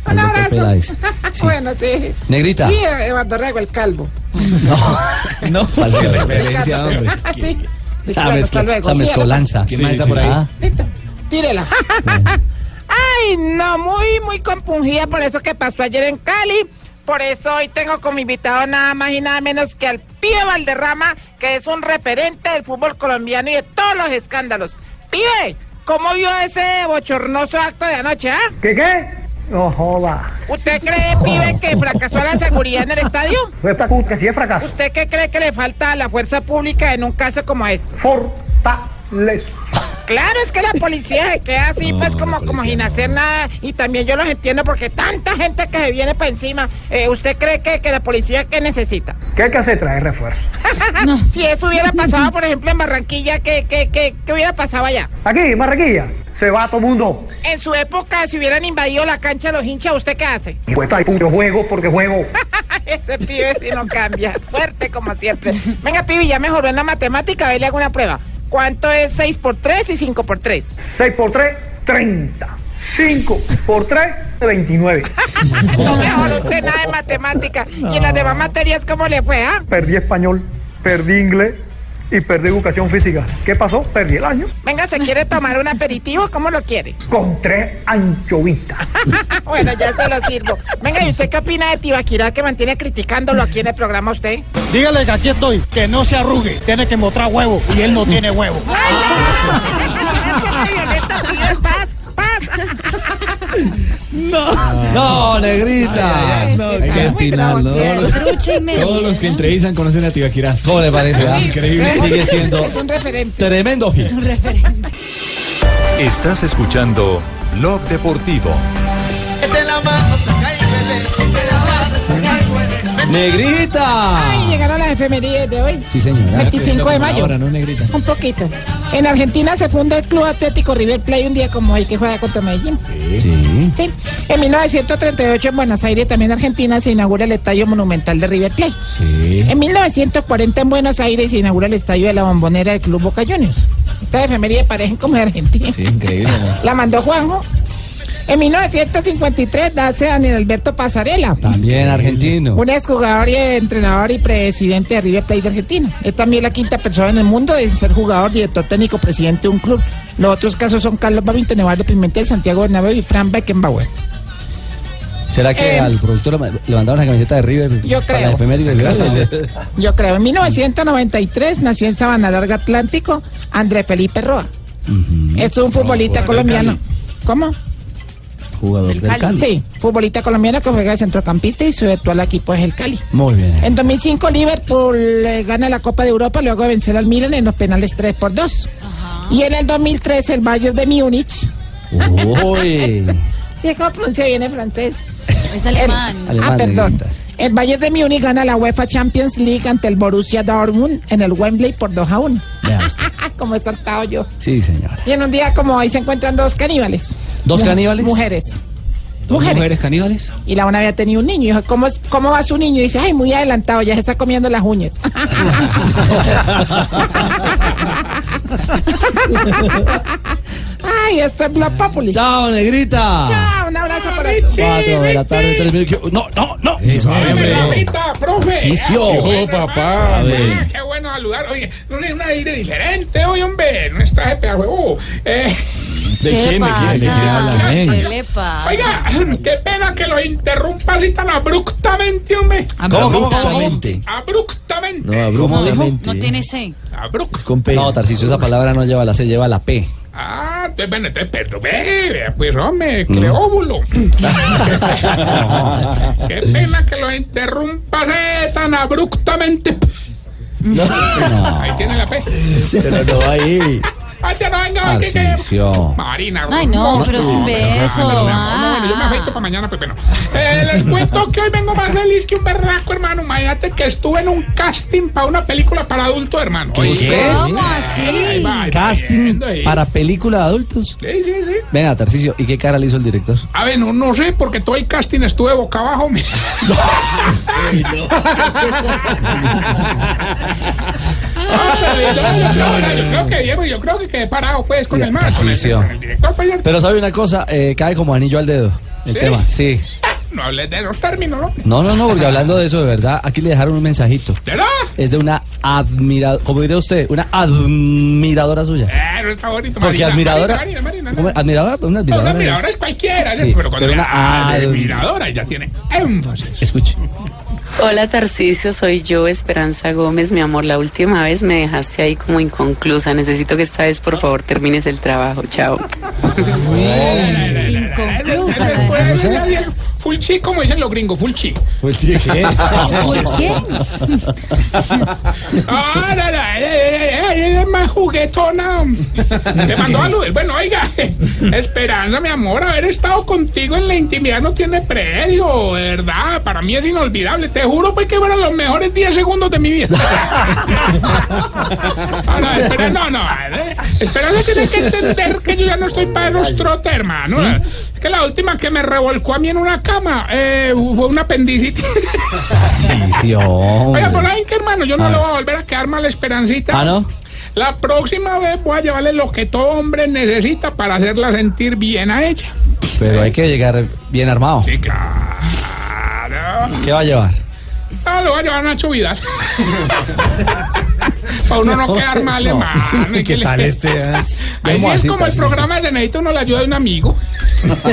Un abrazo. Sí. Bueno, sí. Negrita. Sí, Eduardo Rego, el calvo. No, falsa El referencia, hombre. sí. Bueno, hasta luego. esa mezcolanza. ¿Quién más está por ahí? Ah. Listo, tírela. Ay, no, muy, muy compungida por eso que pasó ayer en Cali. Por eso hoy tengo como invitado nada más y nada menos que al pibe Valderrama, que es un referente del fútbol colombiano y de todos los escándalos. Pibe, ¿cómo vio ese bochornoso acto de anoche, ah? ¿Qué qué? No joda. ¿Usted cree, pibe, que fracasó la seguridad en el estadio? Fue fracaso, que sí es fracaso. ¿Usted qué cree que le falta a la fuerza pública en un caso como este? Claro, es que la policía se queda así, pues, como, como sin hacer nada. Y también yo los entiendo porque tanta gente que se viene para encima. Eh, ¿Usted cree que, que la policía qué necesita? ¿Qué hay que hacer? Traer refuerzo. si eso hubiera pasado, por ejemplo, en Barranquilla, ¿qué, qué, qué, qué hubiera pasado allá? Aquí, en Barranquilla, se va todo mundo. En su época, si hubieran invadido la cancha los hinchas, ¿usted qué hace? Pues yo juego porque juego. Ese pibe sí no cambia. Fuerte como siempre. Venga, pibe, ya mejoró en la matemática. A ver, le hago una prueba. ¿Cuánto es 6 por 3 y 5 por 3? 6 por 3, 30. 5 por 3, 29. No mejoró usted nada de matemática. ¿Y en las demás materias cómo le fue, ah? Perdí español, perdí inglés y perdí educación física. ¿Qué pasó? Perdí el año. Venga, ¿se quiere tomar un aperitivo? ¿Cómo lo quiere? Con tres anchovitas. bueno, ya se lo sirvo. Venga, ¿y usted qué opina de Tibaquirá que mantiene criticándolo aquí en el programa usted? Dígale que aquí estoy, que no se arrugue. Tiene que mostrar huevo y él no tiene huevo. ¡Paz! ¡Paz! No, negrita. Ay, no, ay, ay, final, ¿no? Todos los que entrevistan conocen a Tibaquirá. ¿Cómo le parece? ah? Increíble. Sigue siendo Es un referente. tremendo hit. Es un referente. Estás escuchando Blog Deportivo. ¡Negrita! Ay, llegaron las efemerías de hoy. Sí, señora. 25 de mayo. Ahora, no, negrita. Un poquito. En Argentina se funda el Club Atlético River Plate un día como hoy que juega contra Medellín. Sí. Sí. En 1938 en Buenos Aires, también Argentina, se inaugura el Estadio Monumental de River Plate. Sí. En 1940 en Buenos Aires se inaugura el Estadio de la Bombonera del Club Boca Juniors. Esta efeméride parecen como de Argentina. Sí, increíble. ¿no? La mandó Juanjo. En 1953 nace Daniel Alberto Pasarela. También argentino. Un exjugador y entrenador y presidente de River Plate de Argentina. Es también la quinta persona en el mundo en ser jugador, director técnico, presidente de un club. Los otros casos son Carlos Babington, Eduardo Pimentel, Santiago Bernabéu y Fran Beckenbauer. ¿Será que Eh, al productor le mandaron una camiseta de River? Yo creo. Yo creo. En 1993 nació en Sabana Larga Atlántico André Felipe Roa. Es un futbolista colombiano. ¿Cómo? Jugador del Cali. Sí, futbolista colombiano que juega de centrocampista y su actual equipo es el Cali. Muy bien. En 2005 Liverpool eh, gana la Copa de Europa luego de vencer al Milan en los penales 3 por 2. Y en el 2013 el Bayern de Múnich. Uy. Sí, ¿cómo pronuncia bien el francés? Es alemán. El- Alemán, ah, perdón. El Bayern de Múnich gana la UEFA Champions League ante el Borussia Dortmund en el Wembley por 2 a 1. Vea usted. como he saltado yo. Sí, señora. Y en un día como hoy se encuentran dos caníbales. ¿Dos Mu- caníbales? Mujeres. ¿Dos Mujeres. mujeres caníbales? Y la una había tenido un niño. Y dijo, ¿cómo, es- ¿cómo va su niño? Y dice, ay, muy adelantado, ya se está comiendo las uñas. ay, esto es Blog Populi. Chao, negrita. Chao, un abrazo para Cuatro de la tarde, tres minutos. No, no, no. Eso, hombre. Rafita, profe. Sí, sí, Ah, qué oh. bueno, papá. hermano. A ver. Ah, Qué bueno saludar. Oye, no es un aire diferente hoy, hombre. No está de pedazo. Uh, eh. ¿Qué le pasa? ¿Qué le pasa? Oiga, qué pena que lo interrumpa así tan abruptamente, hombre. ¿Cómo, cómo, cómo? Abruptamente. Abruptamente. No, abruptamente. No tiene C. Abruptamente. Con P. No, Tarcicio, esa palabra no lleva la C, lleva la P. Ah, entonces, bueno, entonces, perdón, ve, pues, hombre, Cleóbulo. Qué pena que lo interrumpa eh, tan abruptamente. Ahí tiene la P. Pero no ahí. Ay, ya no, venga, Ah, Tarcicio. Marina. Ay, no, pero sin beso. No, Ah. bueno, yo me afeito para mañana, pues bueno. Eh, les cuento que hoy vengo más feliz que un berraco, hermano. Imagínate que estuve en un casting para una película para adultos, hermano. Oye, ¿Cómo Ahí así? va, ahí va Casting viendo ahí. para película de adultos. Sí, sí, sí. Venga, Tarcicio, ¿y qué cara le hizo el director? A ver, no, no sé, porque todo el casting estuve boca abajo. Ah, pero yo, creo- que Diego, yo creo que quedé parado pues con el man, con el, Tarcisio. con el director. pues, ya- Pero sabe una cosa, eh, cae como anillo al dedo el ¿Sí? tema. Sí. No hables de los términos, ¿no? No, no, no, porque hablando de eso, de verdad, aquí le dejaron un mensajito. ¿De verdad? Es de una admiradora, como diría usted, una admiradora suya. Eh, no está bonito. Porque Marina, admiradora. Marina, Marina. ¿Admiradora? Una No, admiradora. una es- admiradora es cualquiera, Sí, pero cuando pero una admiradora ya tiene énfasis. Escuche. Hola Tarcisio, soy yo, Esperanza Gómez. Mi amor, la última vez me dejaste ahí como inconclusa. Necesito que esta vez por favor termines el trabajo. Chao. Inconclusa. Chic, como dicen los gringos, full chic. Full chic. ¿Por qué? Ah, no, no, es más juguetona. Te mandó a luz. Bueno, oiga, Esperanza, mi amor, haber estado contigo en la intimidad no tiene precio, de verdad. Para mí es inolvidable. Te juro pues que fueron los mejores 10 segundos de mi vida. Ah, no, espera, no, no. eh, Esperanza tiene que entender que yo ya no estoy para los trotes, hermano. Que la última que me revolcó a mí en una cama eh, fue una apendicitis. Sí, sí, hombre. Oiga, por ahí que hermano, yo no A le ver. voy a volver a quedar mal esperancita. Ah, ¿no? La próxima vez voy a llevarle lo que todo hombre necesita para hacerla sentir bien a ella. Pero hay que llegar bien armado. Sí, claro. ¿Qué va a llevar? Ah, lo voy a llevar a Nacho Vidal. para uno no quedar mal, hermano. y que le- tal este? eh? Ahí sí ¿Cómo es así, como el programa de Necesito uno la ayuda de un amigo.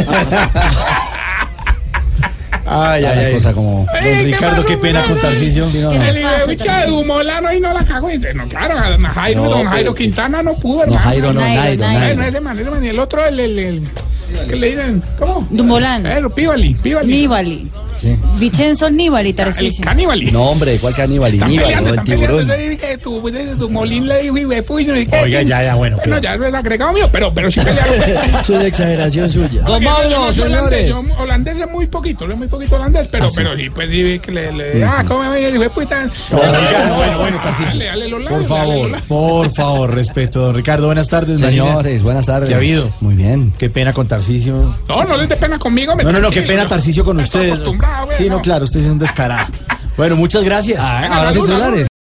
Ay, Ah, ay, la ay. cosa como. Don Ricardo, qué pena con Tarcisio. no, El no. hijuepucha de Dumolano y no la cagó. Y, No, claro, don Jairo, No, don Jairo pero- Quintana no pudo, No, hermano. Jairo, no, Nairo, Nairo, Nairo. No, el otro, el, el, el, que le dicen, ¿cómo? Dumbolán. Eh, lo Pívali, Pívali. Nibali. Vicenzo Nibali, El Tarcisio. caníbali. No, hombre, ¿cuál caníbal? Están Aníbal, peleando, ¿no? el tiburón. Dijo. Oiga, ya, ya, bueno, Bueno, ya es el agregado mío, pero, pero sí pelearon. Eso es exageración suya. Don holandés, señores. Yo holandés es muy poquito, es muy poquito holandés, pero, Ah, sí. pero sí, pues sí, que le, le ah, ¿cómo me fue puta. Oiga, bueno, bueno, Tarcisio. Dale, dale los labios, Por favor, por favor, respeto. Don Ricardo, buenas tardes. Señores, buenas tardes. ¿Qué ha habido? Muy bien. Qué pena con Tarcisio. No, no les dé pena conmigo. me No, no, no, qué pena Tarcisio con ustedes. acostumbrado, Sí, no, claro, usted es un descarado. Bueno, muchas gracias. Ah, ahora titulares.